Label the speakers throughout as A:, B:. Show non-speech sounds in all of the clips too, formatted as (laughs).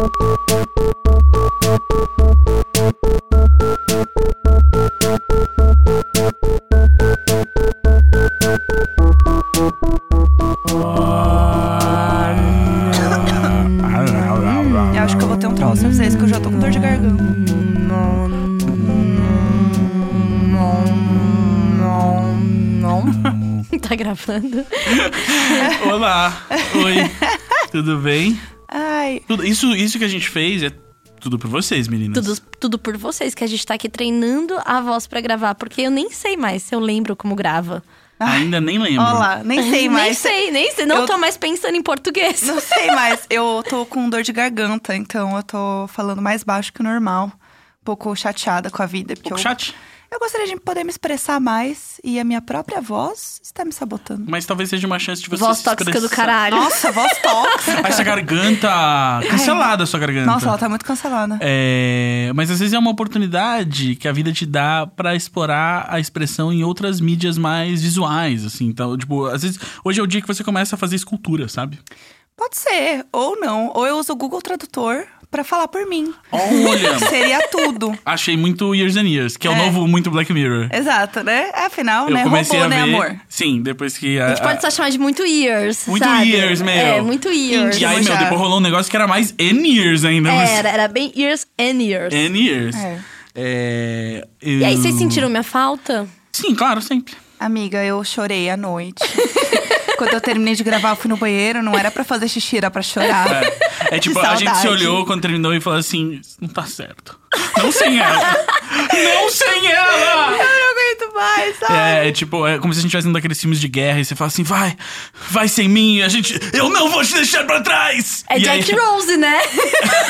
A: Eu acho que eu vou ter um troço pra vocês, que eu já tô com dor de garganta. (laughs)
B: tá gravando?
C: Olá. Oi. (laughs) Tudo bem? Isso, isso que a gente fez é tudo por vocês, meninas.
B: Tudo, tudo por vocês, que a gente tá aqui treinando a voz pra gravar, porque eu nem sei mais se eu lembro como grava.
C: Ainda nem lembro.
A: ó lá, (laughs) nem sei mais.
B: Nem sei, nem sei. Não
A: Eu-
B: tô mais pensando em português.
A: Não sei (laughs) mais. Eu tô com dor de garganta, então eu tô falando mais baixo que o normal. Um pouco chateada com a vida. Porque
C: Um pouco
A: eu,
C: chat.
A: Eu gostaria de poder me expressar mais e a minha própria voz está me sabotando.
C: Mas talvez seja uma chance de você
B: Voz
C: se
B: tóxica do caralho.
A: Nossa, voz tóxica.
C: Essa garganta. Cancelada a sua garganta.
A: Nossa, ela tá muito cancelada.
C: É, mas às vezes é uma oportunidade que a vida te dá pra explorar a expressão em outras mídias mais visuais, assim. Então, tipo, às vezes hoje é o dia que você começa a fazer escultura, sabe?
A: Pode ser, ou não. Ou eu uso o Google Tradutor pra falar por mim.
C: Olha, (laughs)
A: Seria tudo.
C: achei muito Years and Years, que é, o
A: É.
C: novo muito Black Mirror.
A: Exato, né? Afinal,
C: Eu
A: né?
C: comecei
A: Robô,
C: a
A: né,
C: ver.
A: amor?
C: Sim, depois que a,
B: A gente pode só chamar de muito years,
C: Muito
B: sabe?
C: years, meu.
B: É, muito years.
C: E aí, meu, depois rolou um negócio que era mais N years ainda. mas-
B: Era, era bem years and years.
C: N years.
A: É.
C: É,
B: E aí,
C: eu-
B: vocês sentiram minha falta?
C: Sim, claro, sempre.
A: Amiga, eu chorei à noite. (laughs) Quando eu terminei de gravar, eu fui no banheiro. Não era pra fazer xixi, era pra chorar.
C: É, é tipo, a gente se olhou quando terminou e falou assim: Isso não tá certo. Não sem ela. não sem ela!
A: Eu não aguento mais, sabe?
C: É, é tipo, é como se a gente estivesse um daqueles filmes de guerra e você fala assim: vai, vai sem mim, a gente. Eu não vou te deixar pra trás!
B: É
C: E
B: Jack
C: aí-
B: Rose, né?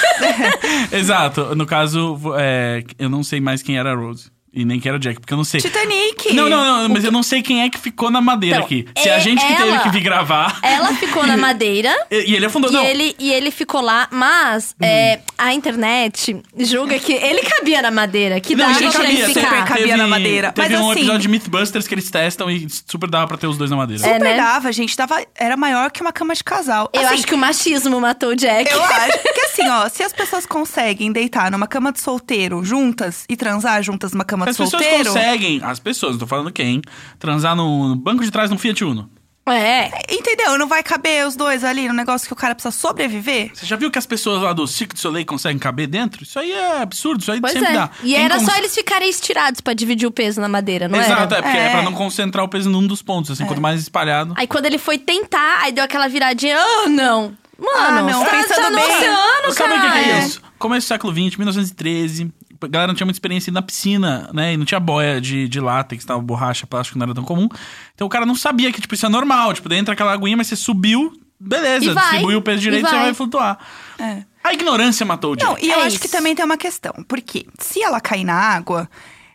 B: (laughs)
C: Exato. No caso, é, eu não sei mais quem era a Rose. E nem quem era o Jack, porque eu não sei.
A: Titanic!
C: Não, não, não, mas eu não sei quem é que ficou na madeira
B: Então,
C: aqui. Se é a
B: é
C: gente que teve que vir gravar.
B: Ela ficou na madeira. (laughs)
C: E, e ele afundou,
B: E
C: não. Hum.
B: ele, e ele ficou lá, mas é, a internet julga que ele cabia na madeira, que
C: Não,
B: dava
C: ele
B: pra
C: cabia,
B: ele
A: super
B: ficar.
A: cabia na madeira.
C: Teve
A: Mas
C: um
A: assim-
C: episódio de Mythbusters que eles testam e super dava pra ter os dois na madeira.
B: É,
A: Super
B: né?
A: dava, gente. Dava, era maior que uma cama de casal.
B: Eu
A: Assim,
B: acho que o machismo matou o Jack.
A: Eu acho (laughs) que assim, ó, se as pessoas conseguem deitar numa cama de solteiro juntas e transar juntas numa cama
C: As
A: de
C: pessoas
A: solteiro.
C: conseguem, as pessoas, não tô falando quem, transar no, no banco de trás de um Fiat Uno.
B: É.
A: Entendeu? Não vai caber os dois ali no negócio que o cara precisa sobreviver?
C: Você já viu que as pessoas lá do Cirque du Soleil conseguem caber dentro? Isso aí é absurdo, isso aí
B: Pois
C: sempre
B: é.
C: dá.
B: E
C: Quem
B: era
C: cons-
B: só eles ficarem estirados pra dividir o peso na madeira, não
C: Exato, é
B: era?
C: porque é.
A: É.
C: pra não concentrar o peso num dos pontos, assim, quanto mais espalhado.
B: Aí quando ele foi tentar, aí deu aquela viradinha, ah, não. Mano,
A: Ah, não,
B: você tá-
A: pensando
B: tá no
A: bem.
B: oceano,
C: Sabe o que, é
B: cara.
C: isso? Começo do século XX, 1913. A galera não tinha muita experiência na piscina, né? E não tinha boia de, de látex, tava borracha, plástico não era tão comum. Então o cara não sabia que, tipo, isso é normal. Tipo, entra aquela aguinha, mas você subiu, beleza.
B: Vai,
C: distribuiu o peso
B: e
C: direito, você
B: vai.
C: vai flutuar.
A: É.
C: A ignorância matou o Jack.
A: Não, e eu
B: É
A: acho
B: isso.
A: que também tem uma questão. Porque se ela cair na água,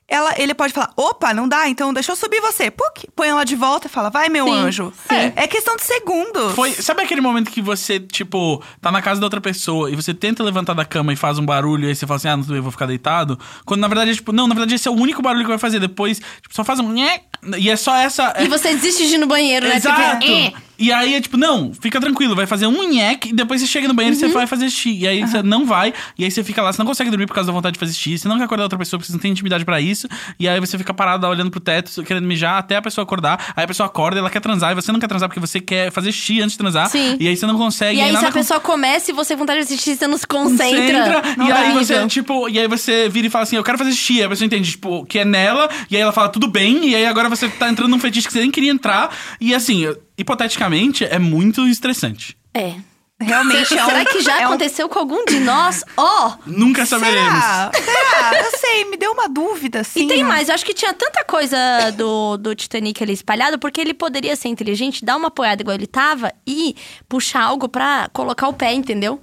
A: ela, ele pode falar: opa, não dá, então deixa eu subir você. Puc, põe ela de volta e fala: vai, meu
B: Sim,
A: anjo.
B: sim.
A: É, é questão de segundos.
C: Foi, sabe aquele momento que você, tipo, tá na casa da outra pessoa e você tenta levantar da cama e faz um barulho e aí você fala assim, ah, não, eu vou ficar deitado? Quando na verdade é tipo, não, na verdade esse é o único barulho que vai fazer. Depois, tipo, só faz um nhé, e é só essa.
B: E
C: é-
B: você desiste de ir no banheiro, né?
C: Exato.
B: Tipo.
C: E aí é tipo, não, fica tranquilo, vai fazer um nheque e depois você chega no banheiro e
B: Uhum.
C: você vai fazer xixi. E aí você não vai, e aí você fica lá, você não consegue dormir por causa da vontade de fazer xixi, você não quer acordar outra pessoa porque você não tem intimidade pra isso. E aí você fica parado olhando pro teto, querendo mijar até a pessoa acordar. Aí a pessoa acorda, ela quer transar e você não quer transar porque você quer fazer xixi antes de transar.
B: Sim.
C: E aí você não consegue.
B: E aí, se
C: nada
B: a pessoa começa e você tem vontade de assistir, você não se concentra.
C: e aí você, tipo, e aí você vira e fala assim, eu quero fazer xixi. Aí a pessoa entende, tipo, que é nela, e aí ela fala, tudo bem, e aí agora você tá entrando num fetiche que você nem queria entrar. E assim, hipoteticamente, é muito estressante.
B: É.
A: Realmente é um,
B: Será que já
A: é um-
B: aconteceu com algum de nós? Ó!
C: Nunca saberemos.
A: Será? Será? Eu sei, me deu uma dúvida, assim.
B: E tem mais, eu acho que tinha tanta coisa do, do Titanic ali espalhado, porque ele poderia ser inteligente, dar uma apoiada igual ele tava e puxar algo pra colocar o pé, entendeu?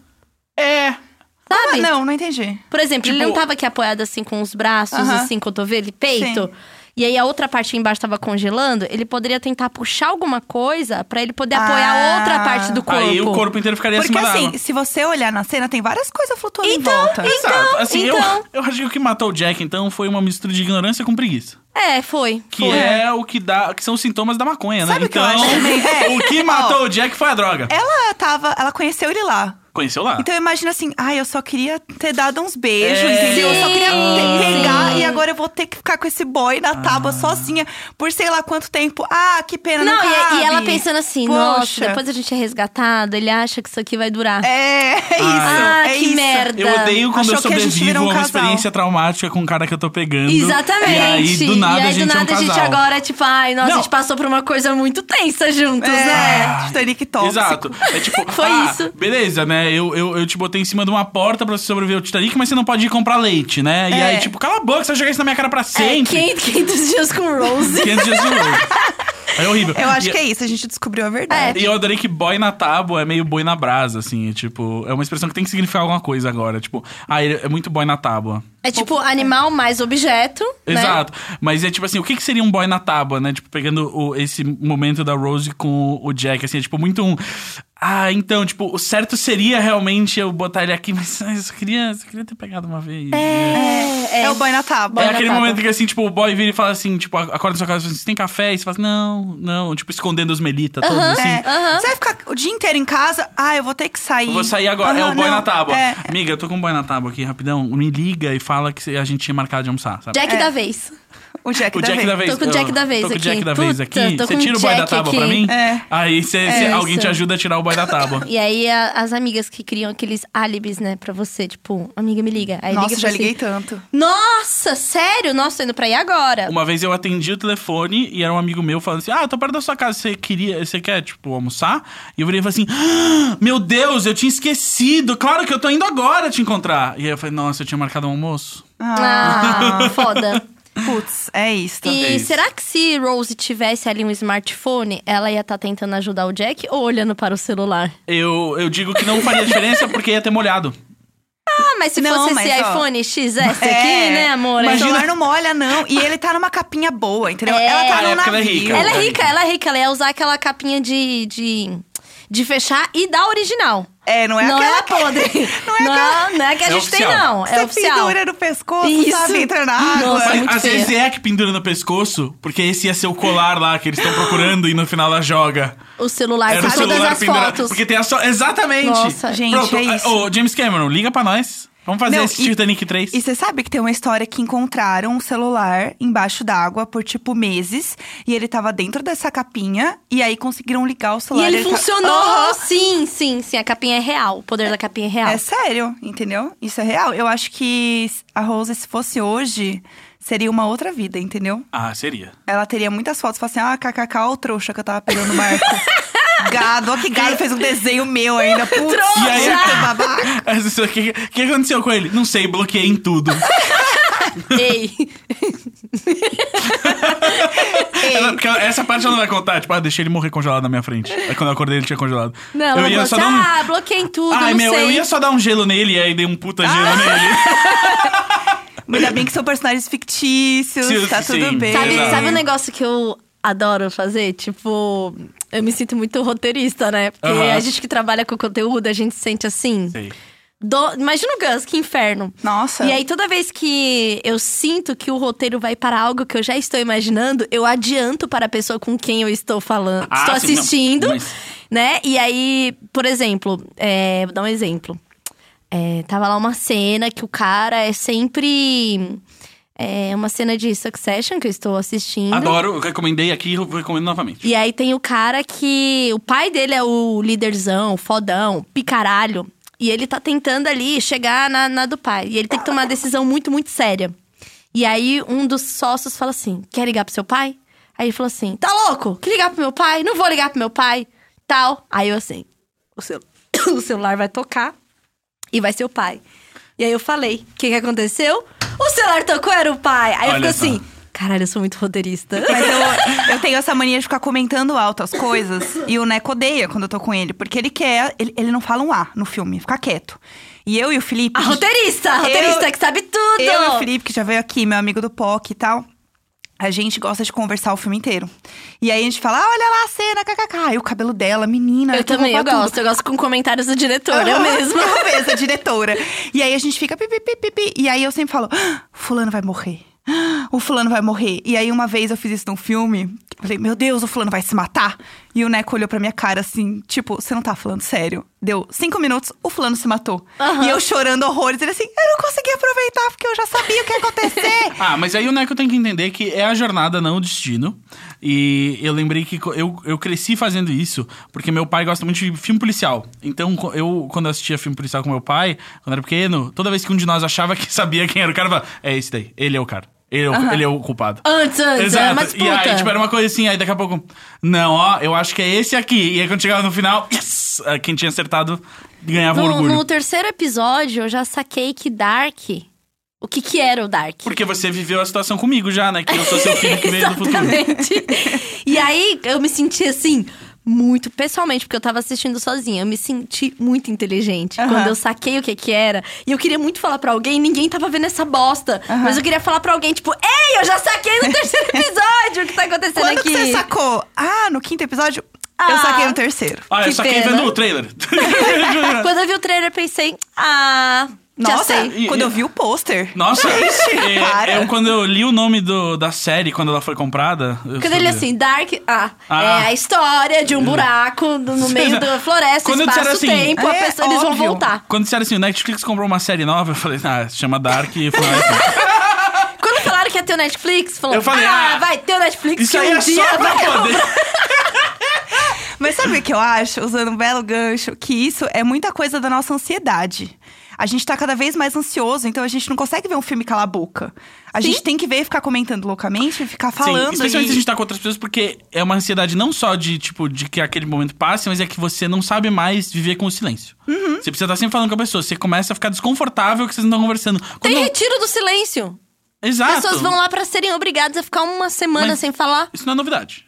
C: É.
A: Ah,
B: Sabe?
A: não, não entendi.
B: Por exemplo, ele
C: Tipo-
B: não tava aqui apoiado assim com os braços,
A: Aham.
B: assim, cotovelo e peito.
A: Sim.
B: E aí a outra parte embaixo tava congelando, ele poderia tentar puxar alguma coisa pra ele poder apoiar
A: Ah.
B: outra parte do corpo.
C: Aí o corpo inteiro ficaria
A: Porque
C: acima
A: assim,
C: água.
A: se você olhar na cena, tem várias coisas flutuando
B: Então,
A: em volta.
C: Exato. Assim,
B: então.
C: eu, eu acho que o que matou o Jack, então, foi uma mistura de ignorância com preguiça.
B: É, foi.
C: Que
B: foi.
C: é o que dá. Que são os sintomas da maconha, né?
A: Sabe o que eu
C: então,
A: acho também? (laughs) É.
C: o que matou o Jack foi a droga.
A: Ela tava. Ela conheceu ele lá.
C: Conheceu lá.
A: Então imagina assim, ai, eu só queria ter dado uns beijos,
C: É.
A: entendeu? Eu só queria ter- pegar
B: sim.
A: e agora eu vou ter que ficar com esse boy na tábua sozinha por sei lá quanto tempo. Ah, que pena, não,
B: Não, e,
A: cabe.
B: e ela pensando assim,
A: Poxa.
B: nossa, depois a gente é resgatado, ele acha que isso aqui vai durar.
A: É, é isso.
B: Ah,
A: é
B: que
A: isso.
B: merda.
C: Eu odeio quando
A: Achou
C: eu
A: a
C: sobrevivo
A: virou um
C: a uma
A: casal.
C: experiência traumática com o cara que eu tô pegando.
B: Exatamente.
C: E aí, do nada,
B: E aí,
C: a gente
B: do nada
C: é um
B: a gente agora é tipo, ai, nossa,
C: Não.
B: a gente passou por uma coisa muito tensa juntos,
A: É,
B: né?
A: Titanic tóxico.
C: Exato. É tipo, (laughs)
B: Foi
C: ah,
B: isso.
C: Beleza, né? Eu, eu, eu te botei em cima de uma porta pra você sobreviver ao Titanic, mas você não pode ir comprar leite, né? E
A: É.
C: aí, tipo, cala a boca, você vai jogar isso na minha cara pra
B: É,
C: sempre.
B: 500, 500 dias com Rose. (laughs)
C: 500 dias de novo. É horrível.
A: Eu acho
C: E-
A: que é isso, a gente descobriu a verdade.
C: E eu adorei que boy na tábua é meio boi na brasa, assim. é Tipo, é uma expressão que tem que significar alguma coisa agora. Tipo, ah, ele é muito boy na tábua.
B: É tipo animal mais objeto, né?
C: Exato. Mas é tipo assim, o que, que seria um boy na tábua, né? Tipo, pegando o- esse momento da Rose com o Jack, assim, é tipo muito um. Ah, então, tipo, o certo seria realmente eu botar ele aqui, mas (laughs) eu só queria, só queria ter pegado uma vez.
B: É,
A: É, o boy na tábua.
C: É aquele
B: tábua.
C: momento que, assim, tipo, o boy vira e fala assim, tipo, acorda na sua casa e fala assim, tem café? E você fala assim, não, não. Tipo, escondendo os melita todos, assim.
A: É. Você vai ficar o dia inteiro em casa? Ah, eu vou ter que sair.
C: Eu vou sair agora, é
A: Aham,
C: o boy
A: não,
C: na tábua.
A: É.
C: Amiga, eu tô com um boy na tábua aqui, rapidão. Me liga e fala que a gente tinha marcado de almoçar, sabe?
B: Jack
A: É.
B: da vez.
A: O Jack,
C: O
A: da
C: Jack
A: vez.
C: da vez.
B: Tô com o Jack
C: eu-
B: da vez
C: Tô com o Jack
B: aqui.
C: da vez
B: Puta,
C: aqui. Você tira
B: o
C: boy da tábua pra
B: aqui.
C: mim?
A: É.
C: Aí cê, cê-
B: É
C: alguém
B: isso.
C: te ajuda a tirar o boy da tábua. (laughs)
B: E aí a- as amigas que criam aqueles álibis, né, pra você, tipo, amiga, me liga. Aí
A: Nossa,
B: liga
A: já
B: pra
A: liguei tanto.
B: Nossa, sério? Nossa, tô indo pra ir agora.
C: Uma vez eu atendi o telefone e era um amigo meu falando assim: Ah, eu tô perto da sua casa, você queria, você quer, tipo, almoçar? E eu virei e falei assim: "Ah, Meu Deus, eu tinha esquecido. Claro que eu tô indo agora te encontrar. E aí eu falei, nossa, eu tinha marcado um almoço.
B: Ah, foda.
A: Putz, é isso.
B: E
C: É isso.
B: será que se Rose tivesse ali um smartphone, ela ia estar tentando ajudar o Jack ou olhando para o celular?
C: Eu, eu digo que não faria diferença porque ia ter molhado.
B: Ah, mas se
A: Não,
B: fosse
A: mas,
B: esse
A: ó,
B: iPhone XS (laughs) aqui,
A: É,
B: né, amor?
A: Mas o
C: Imagina-
A: celular não molha, não. E ele tá numa capinha boa, entendeu?
B: É.
A: Ela tá
C: Ah,
A: no
C: é porque ela é
A: navio.
C: rica.
B: Ela é rica, ela é rica. Ela ia usar aquela capinha de, de, de fechar e da original.
A: É, não é
B: não
A: aquela
B: é podre. (laughs)
A: Não é
B: não,
A: aquela-
B: não é que a
C: É
B: gente tem,
C: oficial.
B: não.
A: Você
B: É oficial.
A: pendura no pescoço,
B: Isso.
A: sabe? Entra na água.
B: Nossa, muito
C: às vezes é que pendura no pescoço, porque esse ia ser o colar lá que eles estão procurando e no final ela joga.
B: O celular
C: Era o
B: todas
C: celular
B: as
C: pendurado.
B: fotos.
C: Porque tem a só. Exatamente!
B: Nossa,
A: gente,
C: Pronto,
A: é isso.
C: Ô, James Cameron, liga pra nós. Vamos fazer
A: Não,
C: esse
A: e-
C: Titanic 3.
A: E você sabe que tem uma história que encontraram um celular embaixo d'água por, tipo, meses. E ele tava dentro dessa capinha. E aí conseguiram ligar o
B: E
A: celular.
B: ele
A: tá-
B: funcionou!
A: Aham.
B: Sim, sim, sim. A capinha é real. O poder da capinha é real.
A: É sério, entendeu? Isso é real. Eu acho que a Rose, se fosse hoje, seria uma outra vida, entendeu?
C: Ah, seria.
A: Ela teria muitas fotos. Fala assim, ah, kkk, o trouxa que eu tava pegando no barco. (laughs) gado, ó que gado, fez um desenho meu ainda. Putz!
C: E aí-
A: puta babaca.
C: O que, o que aconteceu com ele? Não sei, bloqueei em tudo.
B: Ei.
C: Ela- porque ela- essa parte ela não vai contar. Tipo, ah, deixei ele morrer congelado na minha frente. Aí quando eu acordei, ele tinha congelado.
B: Não, ela
C: eu ia
B: falou
C: só
B: assim,
C: dar um...
B: ah, bloqueei em tudo,
C: Ai,
B: não
C: meu,
B: sei.
C: eu ia só dar um gelo nele e aí dei um puta gelo
B: Ah!
C: nele.
A: Ainda bem que são personagens fictícios,
C: Sim,
A: tá
C: sim.
A: tudo bem.
B: Sabe,
C: Exato.
B: sabe um negócio que eu adoro fazer? Tipo, eu me sinto muito roteirista, né? Porque
C: Aham.
B: a gente que trabalha com conteúdo, a gente se sente assim.
C: Sei.
B: Do- Imagina o Gus, que inferno.
A: Nossa.
B: E aí, toda vez que eu sinto que o roteiro vai para algo que eu já estou imaginando, eu adianto para a pessoa com quem eu estou falando,
C: Ah,
B: estou
C: sim, não.
B: assistindo,
C: Mas-
B: né? E aí, por exemplo, é, vou dar um exemplo. É, tava lá uma cena que o cara é sempre. É uma cena de Succession que eu estou assistindo.
C: Adoro, eu recomendei aqui e recomendo novamente.
B: E aí tem o cara que. O pai dele é o líderzão, fodão, picaralho. E ele tá tentando ali chegar na, na do pai. E ele tem que tomar uma decisão muito, muito séria. E aí um dos sócios fala assim: quer ligar pro seu pai? Aí ele falou assim: tá louco? Que ligar pro meu pai? Não vou ligar pro meu pai. Tal. Aí eu assim: o, cel... (coughs) o celular vai tocar e vai ser o pai. E aí eu falei: o que, que aconteceu? O celular tocou, era o pai. Aí eu
C: Olha
B: fico
C: só.
B: assim: caralho, eu sou muito roteirista.
A: Mas eu, (laughs) eu tenho essa mania de ficar comentando alto as coisas. E o Neco odeia quando eu tô com ele. Porque ele quer. Ele, ele não fala um A no filme, fica quieto. E eu e o Felipe.
B: A roteirista, a roteirista que sabe tudo.
A: Eu e o Felipe, que já veio aqui, meu amigo do POC e tal. A gente gosta de conversar o filme inteiro. E aí a gente fala, ah, olha lá a cena, kkk. E o cabelo dela, menina.
B: Eu
A: que
B: também, eu
A: tudo.
B: gosto. Eu gosto com comentários do diretor, eu mesma. (laughs)
A: Eu mesma, a diretora. E aí a gente fica pipi, pipi, pipi. E aí eu sempre falo, "Ah, fulano vai morrer. Ah, o fulano vai morrer. E aí uma vez eu fiz isso num filme, eu falei, meu Deus, o fulano vai se matar. E o Neco olhou pra minha cara assim, tipo, você não tá falando sério? Deu cinco minutos, o fulano se matou.
B: Aham.
A: E eu chorando horrores, ele assim, eu não consegui aproveitar porque eu já sabia o que ia acontecer. (laughs)
C: Ah, mas aí o Neco tem que entender que é a jornada, não o destino. E eu lembrei que eu, eu cresci fazendo isso, porque meu pai gosta muito de filme policial. Então, eu, quando eu assistia filme policial com meu pai, quando era pequeno, toda vez que um de nós achava que sabia quem era o cara, eu falava, é esse daí, ele é o cara. Ele é o, ele é o culpado.
B: Antes, antes, era uma
C: E aí, tipo, era uma coisa assim, aí daqui a pouco, não, ó, eu acho que é esse aqui. E aí quando chegava no final, yes! Ah, Quem tinha acertado ganhava
B: No,
C: orgulho.
B: no terceiro episódio, eu já saquei que Dark. O que que era o Dark?
C: Porque você viveu a situação comigo já, né? Que eu sou seu filho que veio do (laughs) futuro.
B: Exatamente. e aí, eu me senti assim, muito pessoalmente, porque eu tava assistindo sozinha. Eu me senti muito inteligente
A: Aham.
B: quando eu saquei o que que era. E eu queria muito falar pra alguém, ninguém tava vendo essa bosta. Mas eu queria falar pra alguém, tipo, ei, eu já saquei no terceiro (laughs) episódio o que tá acontecendo
A: Quando
B: aqui.
A: que você sacou? Ah, no quinto episódio, eu
B: Ah.
A: saquei no terceiro.
C: Ah, eu
B: Que
C: saquei
B: pena.
C: vendo o trailer. (laughs) (laughs)
B: Quando eu vi o trailer, eu pensei, ah,
A: Nossa,
B: sei.
C: E-
A: quando
C: e-
A: eu vi o pôster.
C: Nossa, (laughs) é,
A: para.
C: eu quando eu li o nome do, da série, quando ela foi comprada.
B: Quando ele
C: sabia.
B: assim, Dark. Ah,
C: Ah.
B: é a história de um buraco no, no meio da (laughs) floresta,
C: Quando disseram assim,
B: espaço-tempo, a
A: é
B: pessoa- eles vão voltar.
C: Quando disseram assim, o Netflix comprou uma série nova, eu falei, ah, se chama Dark. E ah, (laughs)
B: Quando falaram que ia ter o Netflix, falou,
C: Eu falei,
B: ah,
C: ah,
B: vai ter o Netflix
C: isso
B: que
C: aí
B: um
C: é
B: dia
C: só pra
B: vai
C: poder.
A: Mas sabe o que eu acho, usando um belo gancho? Que isso é muita coisa da nossa ansiedade. A gente tá cada vez mais ansioso, então a gente não consegue ver um filme calar a boca. A
B: Sim.
A: gente tem que ver e ficar comentando loucamente, ficar
C: Sim,
A: falando.
C: especialmente
A: e...
C: se a gente tá com outras pessoas, porque é uma ansiedade não só de, tipo, de que aquele momento passe, mas é que você não sabe mais viver com o silêncio.
A: Uhum.
C: Você precisa estar sempre falando com a pessoa. Você começa a ficar desconfortável que vocês não estão conversando.
B: Tem
C: Quando-
B: retiro do silêncio.
C: Exato.
B: Pessoas vão lá pra serem obrigadas a ficar uma semana
C: Mas-
B: sem falar.
C: Isso não é novidade.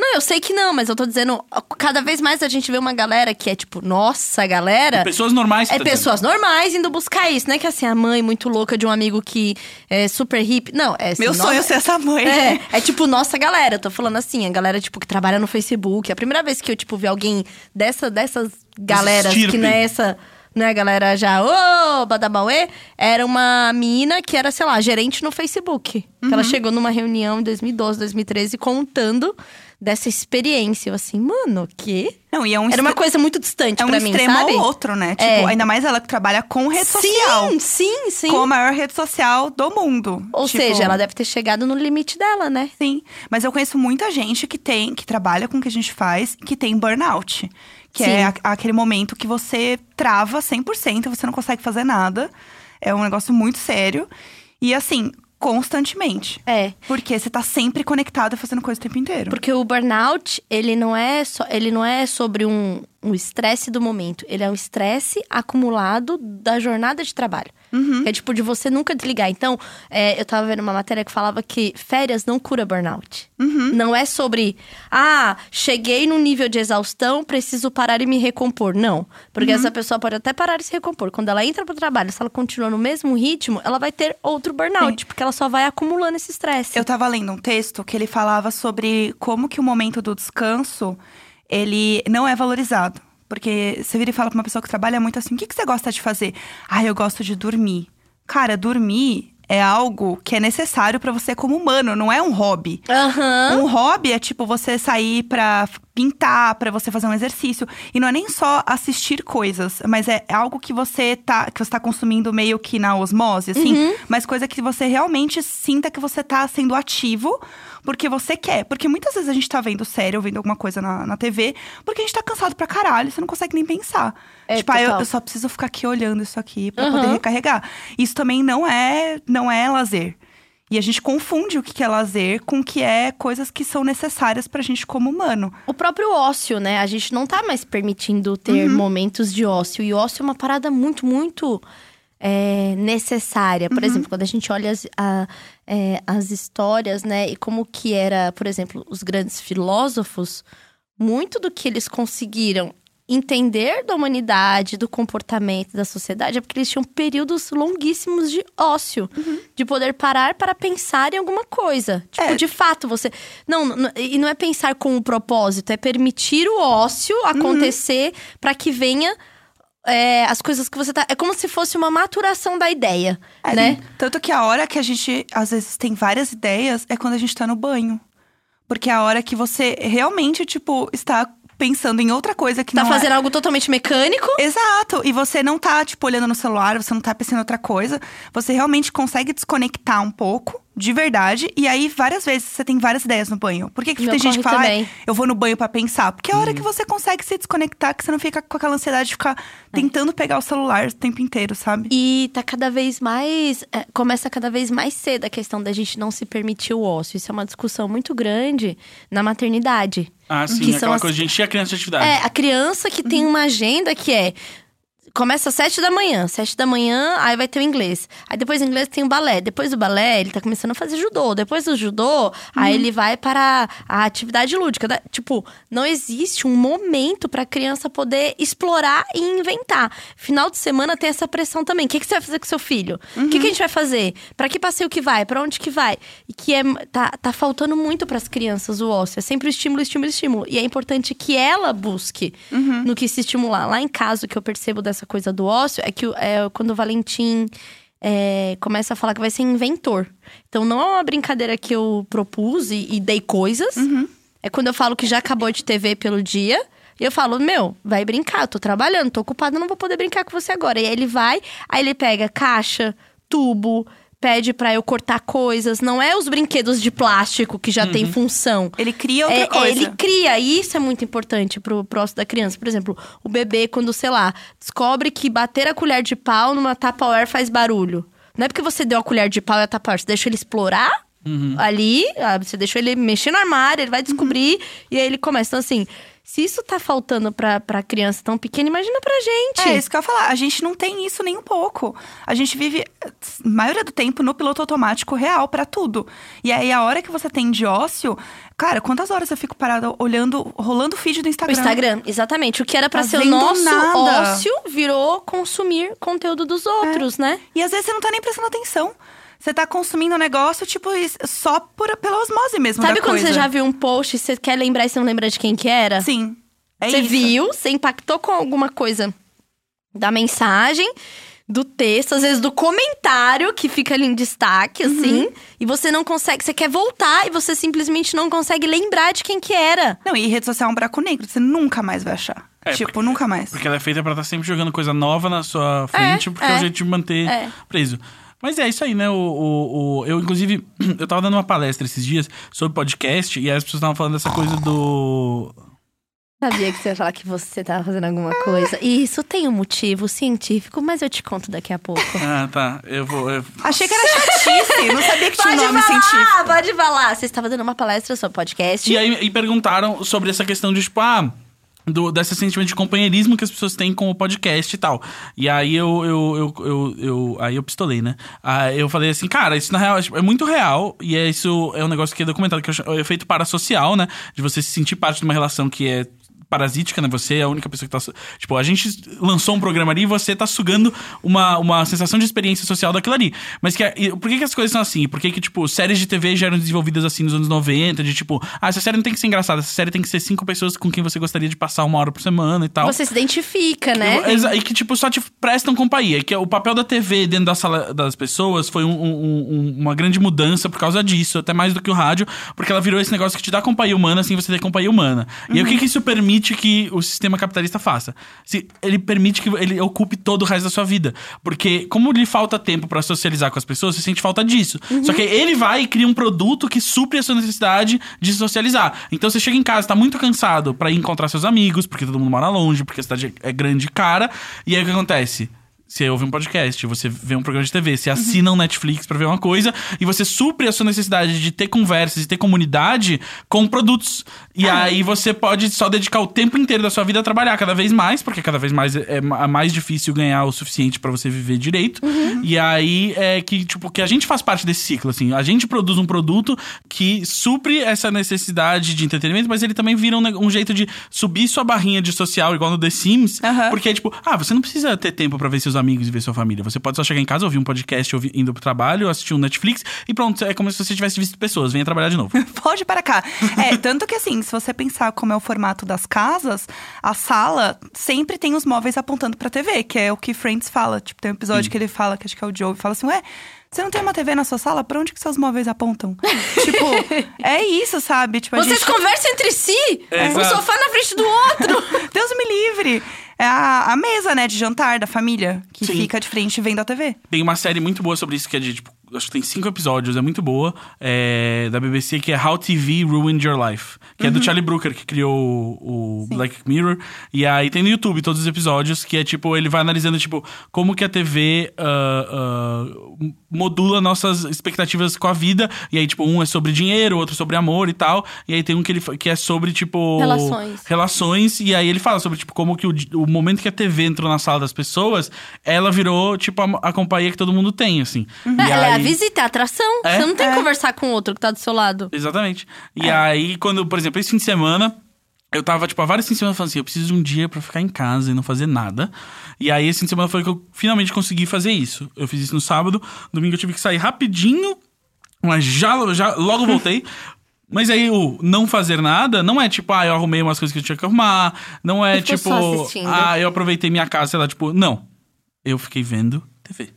B: Não, eu sei que não, mas eu tô dizendo, cada vez mais a gente vê uma galera que é tipo, nossa, galera.
C: Pessoas normais.
B: É
C: tá dizendo.
B: pessoas normais indo buscar isso. Não é que assim, a mãe muito louca de um amigo que é super hippie. Não, é assim,
A: Meu
B: nossa-
A: sonho é ser essa mãe.
B: É, é tipo nossa galera. Eu tô falando assim, a galera, tipo, que trabalha no Facebook. A primeira vez que eu, tipo, vi alguém dessa, dessas galeras
C: estirpe.
B: que não é essa. Não é a galera já, ô, Badabauê, era uma mina que era, sei lá, gerente no Facebook.
A: Uhum.
B: ela chegou numa reunião em 2012, 2013, contando dessa experiência. Eu assim, mano, o quê?
A: Não, e é um
B: Era uma coisa muito distante
A: é um
B: pra mim,
A: extremo
B: sabe?
A: ao outro, né? Tipo,
B: É.
A: ainda mais ela que trabalha com rede social.
B: Sim, sim, sim.
A: Com a maior rede social do mundo.
B: Ou
A: Tipo,
B: seja, ela deve ter chegado no limite dela, né?
A: Sim, mas eu conheço muita gente que tem, que trabalha com o que a gente faz, que tem burnout. Que
B: Sim.
A: é a- aquele momento que você trava 100% e você não consegue fazer nada. É um negócio muito sério. E assim, constantemente.
B: É.
A: Porque você tá sempre conectado fazendo coisa o tempo inteiro.
B: Porque o burnout, ele não é só, ele não é sobre um um estresse do momento, ele é um estresse acumulado da jornada de trabalho. Que é tipo de você nunca desligar. Então, é, eu tava vendo uma matéria que falava que férias não cura burnout. Não é sobre, ah, cheguei num nível de exaustão, preciso parar e me recompor. Não. Porque essa pessoa pode até parar e se recompor. Quando ela entra pro trabalho, se ela continua no mesmo ritmo, ela vai ter outro burnout, porque ela só vai acumulando esse estresse.
A: Eu tava lendo um texto que ele falava sobre como que o momento do descanso, ele não é valorizado. Porque você vira e fala pra uma pessoa que trabalha muito assim, o que, que você gosta de fazer? Ah, eu gosto de dormir. Cara, dormir é algo que é necessário pra você como humano, não é um hobby.
B: Aham.
A: Um hobby é tipo você sair pra pintar, pra você fazer um exercício. E não é nem só assistir coisas, mas é algo que você tá, que você tá consumindo meio que na osmose, assim. Mas coisa que você realmente sinta que você tá sendo ativo porque você quer. Porque muitas vezes a gente tá vendo série ou vendo alguma coisa na, na TV porque a gente tá cansado pra caralho, você não consegue nem pensar.
B: É,
A: tipo, ah, eu, eu só preciso ficar aqui olhando isso aqui pra
B: Aham.
A: poder recarregar. Isso também não é, não é lazer. E a gente confunde o que é lazer com o que é coisas que são necessárias pra gente como humano.
B: O próprio ócio, né? A gente não tá mais permitindo ter momentos de ócio. E ócio é uma parada muito, muito é, necessária. Por exemplo, quando a gente olha as, a- é, as histórias, né? E como que era, por exemplo, os grandes filósofos, muito do que eles conseguiram entender da humanidade, do comportamento da sociedade, é porque eles tinham períodos longuíssimos de ócio, de poder parar para pensar em alguma coisa. Tipo,
A: É.
B: de fato, você. Não, n- e não é pensar com um propósito, é permitir o ócio acontecer para que venha é, as coisas que você tá. É como se fosse uma maturação da ideia,
A: É,
B: né?
A: Tanto que a hora que a gente, às vezes, tem várias ideias é quando a gente tá no banho. Porque é a hora que você realmente, tipo, está pensando em outra coisa que
B: Tá
A: não é-
B: fazendo algo totalmente mecânico.
A: Exato. E você não tá, tipo, olhando no celular, você não tá pensando em outra coisa. Você realmente consegue desconectar um pouco, de verdade. E aí, várias vezes, você tem várias ideias no banho. Por que, que tem gente que fala. "Ai, eu vou no banho pra pensar? Porque é a hora que você consegue se desconectar, que você não fica com aquela ansiedade de ficar tentando pegar o celular o tempo inteiro, sabe?
B: E tá cada vez mais. é, começa cada vez mais cedo a questão da gente não se permitir o ócio. Isso é uma discussão muito grande na maternidade.
C: Ah, sim,
B: Que são
C: aquela
B: as-
C: coisa de encher a criança de atividade.
B: É, a criança que tem uma agenda que é. Começa às sete da manhã. Sete da manhã, aí vai ter o inglês. Aí depois do inglês tem o balé. Depois do balé, ele tá começando a fazer judô. Depois do judô, aí ele vai para a atividade lúdica. Da- Tipo, não existe um momento pra criança poder explorar e inventar. Final de semana tem essa pressão também. O que, que você vai fazer com seu filho? O que, que a gente vai fazer? Pra que passeio que vai? Pra onde que vai? E que é, tá, tá faltando muito pras crianças o ócio. É sempre o estímulo, estímulo, estímulo. E é importante que ela busque no que se estimular. Lá em casa, o que eu percebo dessa coisa do ócio é que é, quando o Valentim é, começa a falar que vai ser inventor. Então não é uma brincadeira que eu propus e, e dei coisas. É quando eu falo que já acabou de TV pelo dia. E eu falo, meu, vai brincar, eu tô trabalhando, tô ocupado, não vou poder brincar com você agora. E aí ele vai, aí ele pega caixa, tubo, pede pra eu cortar coisas. Não é os brinquedos de plástico que já tem função.
A: Ele cria outra
B: É, é,
A: coisa.
B: ele cria, e isso é muito importante pro próximo da criança. Por exemplo, o bebê, quando, sei lá, descobre que bater a colher de pau numa Tupperware faz barulho. Não é porque você deu a colher de pau e a Tupperware, você deixou ele explorar ali, ah, você deixou ele mexer no armário, ele vai descobrir, e aí ele começa. Então, assim, se isso tá faltando pra, pra criança tão pequena, imagina pra gente.
A: É isso que eu ia falar. A gente não tem isso nem um pouco. A gente vive, a maioria do tempo, no piloto automático real pra tudo. E aí, a hora que você tem de ócio. Cara, quantas horas eu fico parada olhando, rolando o feed do
B: O
A: Instagram?
B: Instagram, exatamente. O que era pra ser o nosso
A: nada.
B: ócio virou consumir conteúdo dos outros, né?
A: E às vezes você não tá nem prestando atenção. Você tá consumindo um negócio, tipo, só por, pela osmose mesmo.
B: Sabe
A: da
B: quando
A: coisa.
B: você já viu um post e você quer lembrar e você não lembra de quem que era?
A: Sim. É
B: você
A: isso.
B: viu, você impactou com alguma coisa da mensagem, do texto, às vezes do comentário que fica ali em destaque,
A: Uhum.
B: assim, e você não consegue, você quer voltar e você simplesmente não consegue lembrar de quem que era.
A: Não, e rede social é um buraco negro. Você nunca mais vai achar.
C: É,
A: tipo,
C: porque-
A: nunca mais.
C: Porque ela é feita pra estar sempre jogando coisa nova na sua frente, porque é,
B: é.
C: o jeito de manter
B: É.
C: preso. Mas é isso aí, né? O, o, o- eu, inclusive, (clears throat) eu tava dando uma palestra esses dias sobre podcast e aí as pessoas estavam falando dessa coisa do.
B: Sabia que você ia falar que você tava fazendo alguma coisa. E isso tem um motivo científico, mas eu te conto daqui a pouco. (laughs)
C: Ah, tá. Eu vou. eu-
A: Achei que era chatice. não sabia que tinha um
B: Pode
A: nome
B: falar,
A: científico.
B: pode falar. Você estava dando uma palestra sobre podcast.
C: E aí e perguntaram sobre essa questão de, tipo, ah. Do, desse sentimento de companheirismo que as pessoas têm com o podcast e tal. E aí eu, eu, eu, eu, eu- aí eu pistolei, né? Aí eu falei assim, cara, isso na real é muito real. E é isso é um negócio que é documentado, que é o efeito parasocial, né? De você se sentir parte de uma relação que é parasítica, né? Você é a única pessoa que tá. Tipo, a gente lançou um programa ali e você tá sugando uma, uma sensação de experiência social daquilo ali. Mas que, e por que, que as coisas são assim? Por que, que, tipo, séries de TV já eram desenvolvidas assim nos anos 90? De tipo, ah, essa série não tem que ser engraçada, essa série tem que ser cinco pessoas com quem você gostaria de passar uma hora por semana e tal.
B: Você se identifica, né?
C: Exa- E que, tipo, só te prestam companhia. Que o papel da TV dentro da sala das pessoas foi um- um- um- uma grande mudança por causa disso, até mais do que o rádio, porque ela virou esse negócio que te dá companhia humana sem você ter companhia humana. E aí, o que, que isso permite que o sistema capitalista faça? Se ele permite que ele ocupe todo o resto da sua vida. Porque, como lhe falta tempo pra socializar com as pessoas, você sente falta disso. Só que ele vai e cria um produto que supre a sua necessidade de socializar. Então você chega em casa, tá muito cansado pra ir encontrar seus amigos, porque todo mundo mora longe, porque a cidade é grande e cara. E aí o que acontece? Você ouve um podcast, você vê um programa de TV, você assina um Netflix pra ver uma coisa e você supre a sua necessidade de ter conversas e ter comunidade com produtos. E aí você pode só dedicar o tempo inteiro da sua vida a trabalhar cada vez mais, porque cada vez mais é ma- mais difícil ganhar o suficiente pra você viver direito. E aí é que, tipo, que a gente faz parte desse ciclo, assim. A gente produz um produto que supre essa necessidade de entretenimento, mas ele também vira um, um jeito de subir sua barrinha de social, igual no The Sims.
A: Aham.
C: Porque é tipo, ah, você não precisa ter tempo pra ver seus amigos e ver sua família. Você pode só chegar em casa, ouvir um podcast, ouvir, indo pro trabalho, assistir um Netflix e pronto, é como se você tivesse visto pessoas. Venha trabalhar de novo. (laughs)
A: Pode para cá. É, tanto que assim, se você pensar como é o formato das casas, a sala sempre tem os móveis apontando pra TV, que é o que Friends fala. Tipo, tem um episódio que ele fala, que acho que é o Joe, fala assim, ué. Você não tem uma TV na sua sala? Pra onde que seus móveis apontam? (laughs) tipo, é isso, sabe? Tipo,
B: Vocês
A: gente...
B: conversam entre si?
C: É,
B: um
C: exato.
B: sofá na frente do outro. (laughs)
A: Deus me livre! É a, a mesa, né, de jantar da família, que
C: Sim.
A: fica de frente vendo a TV.
C: Tem uma série muito boa sobre isso, que é de, tipo, acho que tem cinco episódios, é muito boa, é, da BBC, que é How TV Ruined Your Life. Que é do Charlie Brooker, que criou o, o Black Mirror. E aí tem no YouTube todos os episódios, que é tipo, ele vai analisando, tipo, como que a TV ah, ah, modula nossas expectativas com a vida. E aí, tipo, um é sobre dinheiro, outro sobre amor e tal. E aí tem um que, ele, que é sobre, tipo...
B: Relações.
C: Relações. E aí ele fala sobre, tipo, como que o, o momento que a TV entrou na sala das pessoas, ela virou, tipo, a, a companhia que todo mundo tem, assim. E
B: Ela é visita, é a atração.
C: É?
B: Você não tem
A: É.
B: que conversar com o outro que tá do seu lado.
C: Exatamente. E aí, quando, por exemplo, esse fim de semana, eu tava, tipo, há vários fins de semana falando assim, eu preciso de um dia pra ficar em casa e não fazer nada. E aí, esse fim de semana foi que eu finalmente consegui fazer isso. Eu fiz isso no sábado, domingo eu tive que sair rapidinho, mas já, já logo voltei. (laughs) Mas aí, o não fazer nada não é tipo, ah, eu arrumei umas coisas que eu tinha que arrumar. Não é
B: Ficou
C: tipo,
B: assistindo.
C: ah, eu aproveitei minha casa, sei lá, tipo, não. Eu fiquei vendo TV.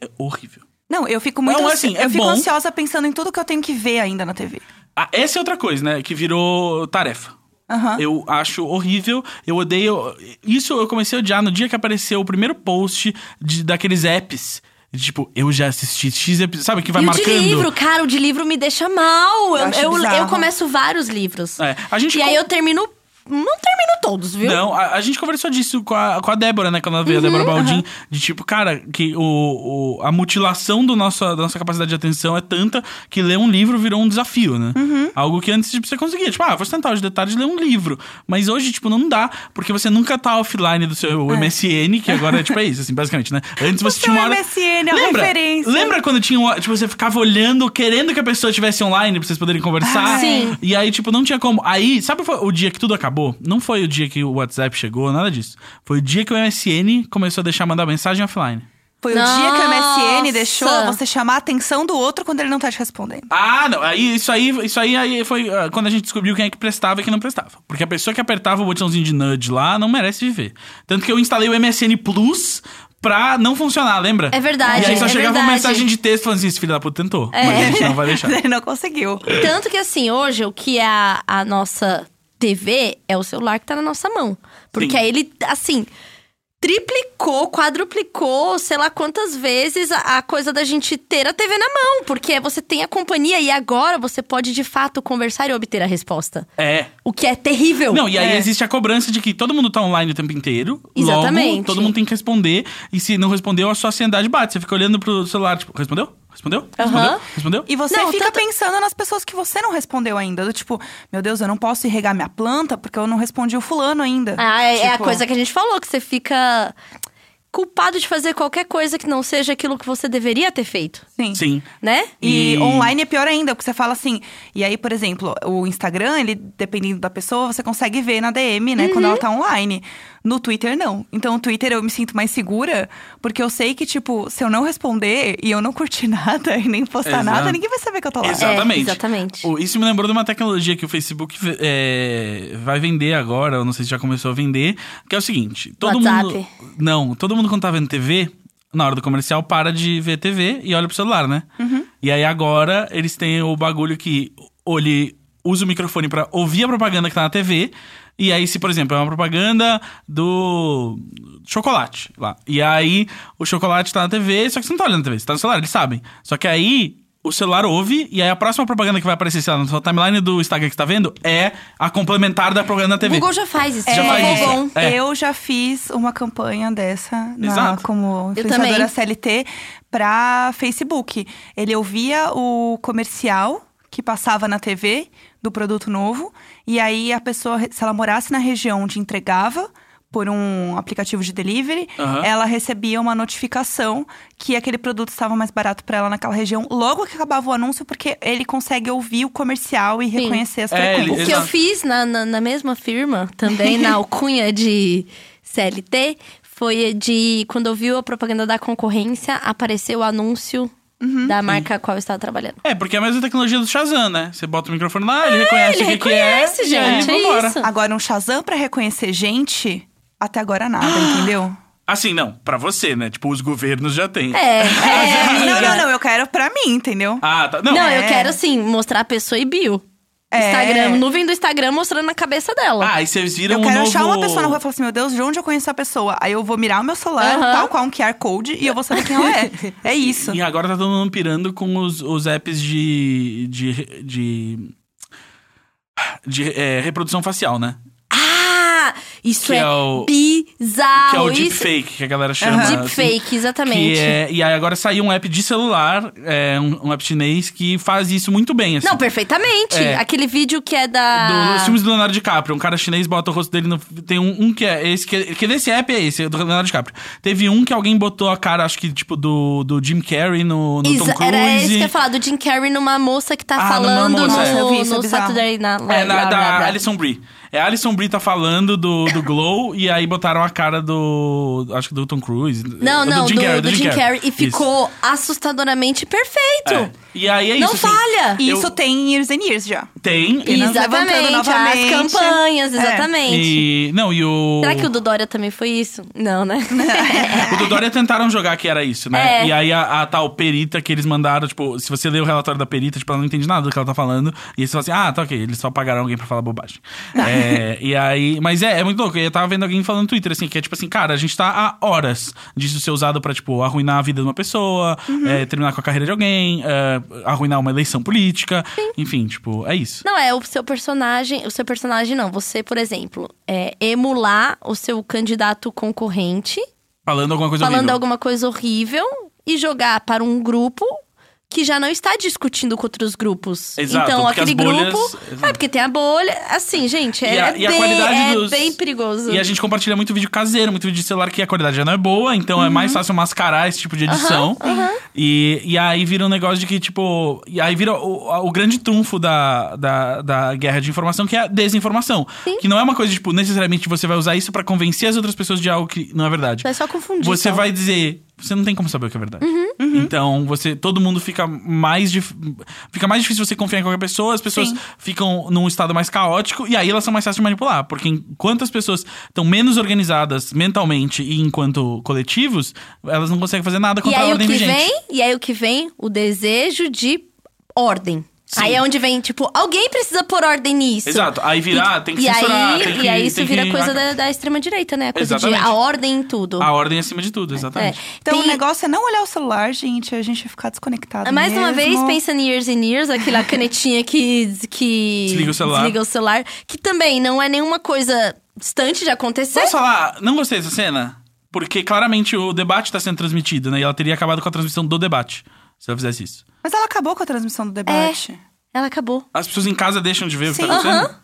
C: É horrível.
A: Não, eu fico muito
C: Não,
A: ansi-
C: assim, é
A: eu fico
C: bom.
A: ansiosa pensando em tudo que eu tenho que ver ainda na TV.
C: Ah, essa é outra coisa, né? Que virou tarefa.
A: Aham.
C: Eu acho horrível, eu odeio. Isso eu comecei a odiar no dia que apareceu o primeiro post de, daqueles apps. Tipo, eu já assisti X episódios. Sabe, que vai
B: e
C: marcando.
B: o de livro, cara, o de livro me deixa mal. Eu, eu,
A: bizarro.
B: eu começo vários livros.
C: É, a gente
B: E aí
C: com-
B: eu termino. Não termino todos, viu?
C: Não, a, a gente conversou disso com a, com a Débora, né? Quando ela veio, a
B: Uhum,
C: Débora Baldin. De tipo, cara, que o, o- a mutilação do nosso, da nossa capacidade de atenção é tanta que ler um livro virou um desafio, né?
B: Uhum.
C: Algo que antes tipo, você conseguia. Tipo, ah, vou tentar os detalhes de ler um livro. Mas hoje, tipo, não dá. Porque você nunca tá offline do seu MSN, que agora é tipo, é isso, assim, basicamente, né? Antes você tinha uma hora...
A: MSN é a referência.
C: Lembra quando tinha uma, tipo, você ficava olhando, querendo que a pessoa estivesse online pra vocês poderem conversar?
A: Ah,
B: Sim.
C: E aí, tipo, não tinha como. Aí, sabe o dia que tudo acabou? Não foi o dia que o WhatsApp chegou, nada disso. Foi o dia que o MSN começou a deixar mandar mensagem offline.
A: Foi o dia que o MSN
B: Nossa.
A: deixou você chamar a atenção do outro quando ele não tá te respondendo.
C: Ah, não. Aí, isso aí, isso aí, aí foi ah, quando a gente descobriu quem é que prestava e quem não prestava. Porque a pessoa que apertava o botãozinho de nudge lá não merece viver. Tanto que eu instalei o MSN Plus pra não funcionar, lembra?
B: É verdade,
C: E aí só
B: é
C: chegava uma
B: verdade.
C: mensagem de texto falando assim: esse filho da puta tentou.
B: É.
C: Mas a gente não vai deixar. (laughs)
A: Ele não conseguiu.
B: Tanto que assim, hoje, o que é a, a nossa TV é o celular que tá na nossa mão. Porque
C: Sim.
B: aí ele, assim, triplicou, quadruplicou, sei lá quantas vezes a, a coisa da gente ter a TV na mão. Porque você tem a companhia e agora você pode de fato conversar e obter a resposta.
C: É.
B: O que é terrível.
C: Não, e aí
A: É.
C: existe a cobrança de que todo mundo tá online o tempo inteiro.
B: Exatamente.
C: Logo, todo mundo tem que responder. E se não respondeu, a sua ansiedade bate. Você fica olhando pro celular, tipo, respondeu? Respondeu? Respondeu?
B: Aham.
C: Respondeu?
A: E você
B: Não,
A: fica
B: tanto-
A: pensando nas pessoas que você não respondeu ainda. Do tipo, meu Deus, eu não posso ir regar minha planta porque eu não respondi o fulano ainda.
B: Ah, é, é a
A: Tipo,
B: coisa que a gente falou, que você fica culpado de fazer qualquer coisa que não seja aquilo que você deveria ter feito,
A: Sim.
C: Sim.
B: né?
A: E,
C: E-
A: online é pior ainda, porque você fala assim. E aí, por exemplo, o Instagram, ele, dependendo da pessoa, você consegue ver na DM, né? Quando ela tá online. No Twitter, não. Então, o Twitter eu me sinto mais segura, porque eu sei que, tipo, se eu não responder e eu não curtir (laughs) nada e nem postar
C: Exato.
A: nada, ninguém vai saber que eu tô lá.
C: Exatamente.
B: É, exatamente.
C: O- Isso me lembrou de uma tecnologia que o Facebook é, vai vender agora, eu não sei se já começou a vender, que é o seguinte: todo
B: WhatsApp.
C: mundo. Não, todo mundo quando tá vendo TV, na hora do comercial, para de ver TV e olha pro celular, né? E aí agora eles têm o bagulho que ou ele usa o microfone pra ouvir a propaganda que tá na TV. E aí, se, por exemplo, é uma propaganda do chocolate lá. E aí, o chocolate tá na TV, só que você não tá olhando a TV, você tá no celular, eles sabem. Só que aí, o celular ouve, e aí a próxima propaganda que vai aparecer, sei lá, na sua timeline do Instagram que você tá vendo, é a complementar da propaganda na
B: O
C: TV.
B: Google já faz isso.
C: Já
B: é,
C: faz isso.
B: Bom.
C: É.
A: Eu já fiz uma campanha dessa na-
C: Exato.
A: como influenciadora. CLT pra Facebook. Ele ouvia o comercial que passava na TV do produto novo e aí a pessoa, se ela morasse na região onde entregava, por um aplicativo de delivery,
C: Aham.
A: ela recebia uma notificação que aquele produto estava mais barato pra ela naquela região. Logo que acabava o anúncio, porque ele consegue ouvir o comercial e reconhecer as
C: É, ele-
A: frequências.
B: O que eu fiz na, na, na mesma firma, também na (laughs) alcunha de CLT, foi de quando eu vi a propaganda da concorrência, apareceu o anúncio
A: Uhum.
B: da marca a qual eu estava trabalhando.
C: É, porque é a mesma tecnologia do Shazam, né? Você bota o microfone lá, ele reconhece
B: ele
C: o que, que é.
B: reconhece,
C: e aí,
B: gente, é.
A: Agora, um Shazam pra reconhecer gente, até agora nada, entendeu?
C: Assim, não, pra você, né? Tipo, os governos já têm.
B: É, (laughs) é,
A: não,
B: amiga.
A: não, não, eu quero pra mim, entendeu?
C: Ah, tá. Não,
B: Não,
A: É.
B: eu quero sim mostrar a pessoa e bio.
A: É.
B: Instagram, nuvem do Instagram mostrando a cabeça dela.
C: Ah, e vocês viram
A: Eu
C: o
A: quero
C: novo...
A: achar uma pessoa na rua e falar assim: Meu Deus, de onde eu conheço a pessoa? Aí eu vou mirar o meu celular,
B: Aham.
A: tal qual um QR Code, e eu vou saber quem ela é. (laughs) É isso.
C: E agora tá todo mundo pirando com os, os apps de. de. de. de, é, reprodução facial, né?
B: Ah, isso
C: Que
B: é,
C: é o-
B: bizarro.
C: que é o
B: isso...
C: deepfake, que a galera chama. assim.
B: Deepfake, exatamente.
C: Que é, e aí agora saiu um app de celular, é, um, um app chinês, que faz isso muito bem, assim.
B: Não, perfeitamente.
C: É.
B: Aquele vídeo que é da.
C: Do, os filmes do Leonardo DiCaprio. Um cara chinês bota o rosto dele no. Tem um, um que é esse. Que, que desse app é esse, do Leonardo DiCaprio. Teve um que alguém botou a cara, acho que, tipo, do, do Jim Carrey no, no Tom Cruise.
B: Era esse que eu ia falar, do Jim Carrey numa moça que tá
C: Ah,
B: falando
C: moça,
B: no,
A: é. É
B: no
A: bizarro.
B: Saturday Night
C: É, na,
B: Live.
C: da Alison Brie. É, a Alison Brie tá falando do, do Glow e aí botaram a cara do. Acho que do Tom Cruise.
B: Não, não, do,
C: Jim Carrey,
B: do Jim Carrey. E
C: Isso.
B: ficou assustadoramente perfeito.
C: É. E aí é
B: Não
C: isso. assim,
B: falha.
A: E isso
C: eu-
A: tem years and years já.
C: Tem. e-
B: Exatamente,
A: novamente.
B: as campanhas,
A: É.
B: exatamente.
C: E. Não, e o.
B: Será que o do Dória também foi isso? Não, né? (laughs)
C: O do Dória tentaram jogar que era isso, né?
B: É.
C: E aí a, a tal perita que eles mandaram, tipo, se você ler o relatório da perita, tipo, ela não entende nada do que ela tá falando. E aí você fala assim, ah, tá ok, eles só pagaram alguém pra falar bobagem. (laughs) É, e aí. Mas é, é muito louco. Eu tava vendo alguém falando no Twitter, assim, que é tipo assim, cara, a gente tá há horas disso ser usado pra, tipo, arruinar a vida de uma pessoa, é, terminar com a carreira de alguém, é, arruinar uma eleição política. Enfim, tipo, é isso.
B: Não, é o seu personagem. O seu personagem não. Você, por exemplo, é emular o seu candidato concorrente,
C: Falando alguma coisa
B: falando
C: horrível.
B: alguma coisa horrível e jogar para um grupo que já não está discutindo com outros grupos.
C: Exato,
B: então, aquele
C: as bolhas-
B: grupo.
C: Exato.
B: É, porque tem a bolha. Assim, gente, é,
C: E a- e a
B: bem,
C: qualidade
B: é
C: dos-
B: bem perigoso.
C: E a gente compartilha muito vídeo caseiro, muito vídeo de celular que a qualidade já não é boa, então é
B: Uhum.
C: mais fácil mascarar esse tipo de edição. E, e aí vira um negócio de que, tipo. E aí vira o, o grande trunfo da, da, da guerra de informação, que é a desinformação. Que não é uma coisa, tipo, necessariamente você vai usar isso pra convencer as outras pessoas de algo que não é verdade.
B: É só confundir.
C: Você
B: só.
C: vai dizer. Você não tem como saber o que é verdade.
B: Uhum.
C: Então, você. Todo mundo fica mais. dif- Fica mais difícil você confiar em qualquer pessoa, as pessoas
A: Sim.
C: ficam num estado mais caótico, e aí elas são mais fáceis de manipular. Porque enquanto as pessoas estão menos organizadas mentalmente e enquanto coletivos, elas não conseguem fazer nada
B: E
C: contra a
B: aí o
C: ordem
B: que
C: vigente.
B: vem? E aí o que vem? O desejo de ordem.
C: Sim.
B: Aí é onde vem, tipo, alguém precisa pôr ordem nisso.
C: Exato. Aí virar, tem que
B: e
C: censurar,
B: aí,
C: tem que-
B: E aí isso
C: tem
B: vira
C: que-
B: coisa da, da extrema-direita, né? A coisa
C: Exatamente.
B: de a ordem em tudo.
C: A ordem acima de tudo, exatamente.
B: É.
A: Então
B: Tem-
A: o negócio é não olhar o celular, gente, a gente vai ficar desconectado.
B: Mais uma
A: mesmo.
B: vez, pensando em Years and Years, aquela canetinha que, que
C: Desliga o celular.
B: desliga o celular, que também não é nenhuma coisa distante de acontecer.
C: Posso falar? Não gostei dessa cena? Porque claramente o debate tá sendo transmitido, né? E ela teria acabado com a transmissão do debate. Se ela fizesse isso.
A: Mas ela acabou com a transmissão do debate.
B: Ela acabou.
C: As pessoas em casa deixam de ver o que
A: Sim.
C: tá acontecendo?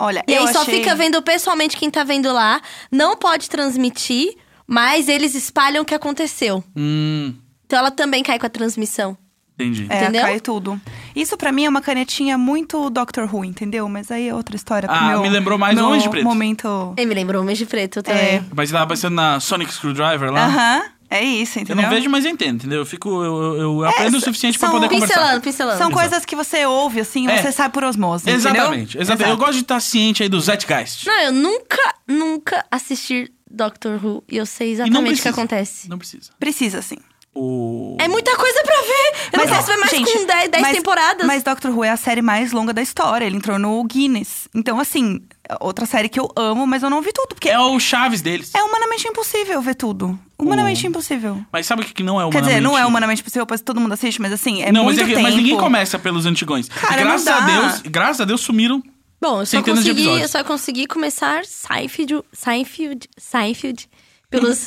A: Olha,
B: E
A: eu
B: aí só
A: achei...
B: fica vendo pessoalmente quem tá vendo lá. Não pode transmitir, mas eles espalham o que aconteceu.
C: Hum,
B: Então ela também cai com a transmissão.
C: entendi.
A: É,
B: Entendeu?
A: cai tudo. Isso pra mim é uma canetinha muito Doctor Who, entendeu? Mas aí é outra história.
C: Ah,
A: meu,
C: me lembrou mais Homem de Preto.
A: momento...
B: E me lembrou Mês de Preto também.
A: É.
C: Mas tava pensando na Sonic Screwdriver lá.
A: Aham, é isso,
C: Eu
A: entendeu?
C: não vejo, mas eu entendo, entendeu? Eu fico. Eu, eu- eu aprendo o
A: s-
C: suficiente pra
A: são-
C: poder conversar.
B: Pincelando, pincelando.
A: São
C: Exato.
A: coisas que você ouve, assim, e
C: É.
A: você sai por osmose,
C: Exatamente, exatamente. Eu gosto de estar ciente aí do Zeitgeist.
B: Não, eu nunca, nunca assisti Doctor Who e eu sei exatamente o que acontece.
C: Não precisa.
A: Precisa, sim.
C: O...
B: É muita coisa pra ver! Eu não sei se vai mais
A: gente,
B: com 10, 10
A: mas-
B: temporadas.
A: Mas Doctor Who é a série mais longa da história. Ele entrou no Guinness. Então, assim, outra série que eu amo, mas eu não vi tudo. Porque
C: É o Chaves deles.
A: é humanamente impossível ver tudo. Humanamente impossível.
C: Mas sabe o que que não é
A: Quer
C: humanamente?
A: dizer, não é humanamente possível, pois todo mundo assiste, mas assim, é
C: não,
A: muito
C: mas, é
A: tempo.
C: mas ninguém começa pelos antigões.
A: Cara,
C: E graças
A: não
C: a. Deus, graças a Deus sumiram.
B: Bom, eu só, consegui, eu só consegui começar Seinfeld, Seinfeld, Seinfeld pelos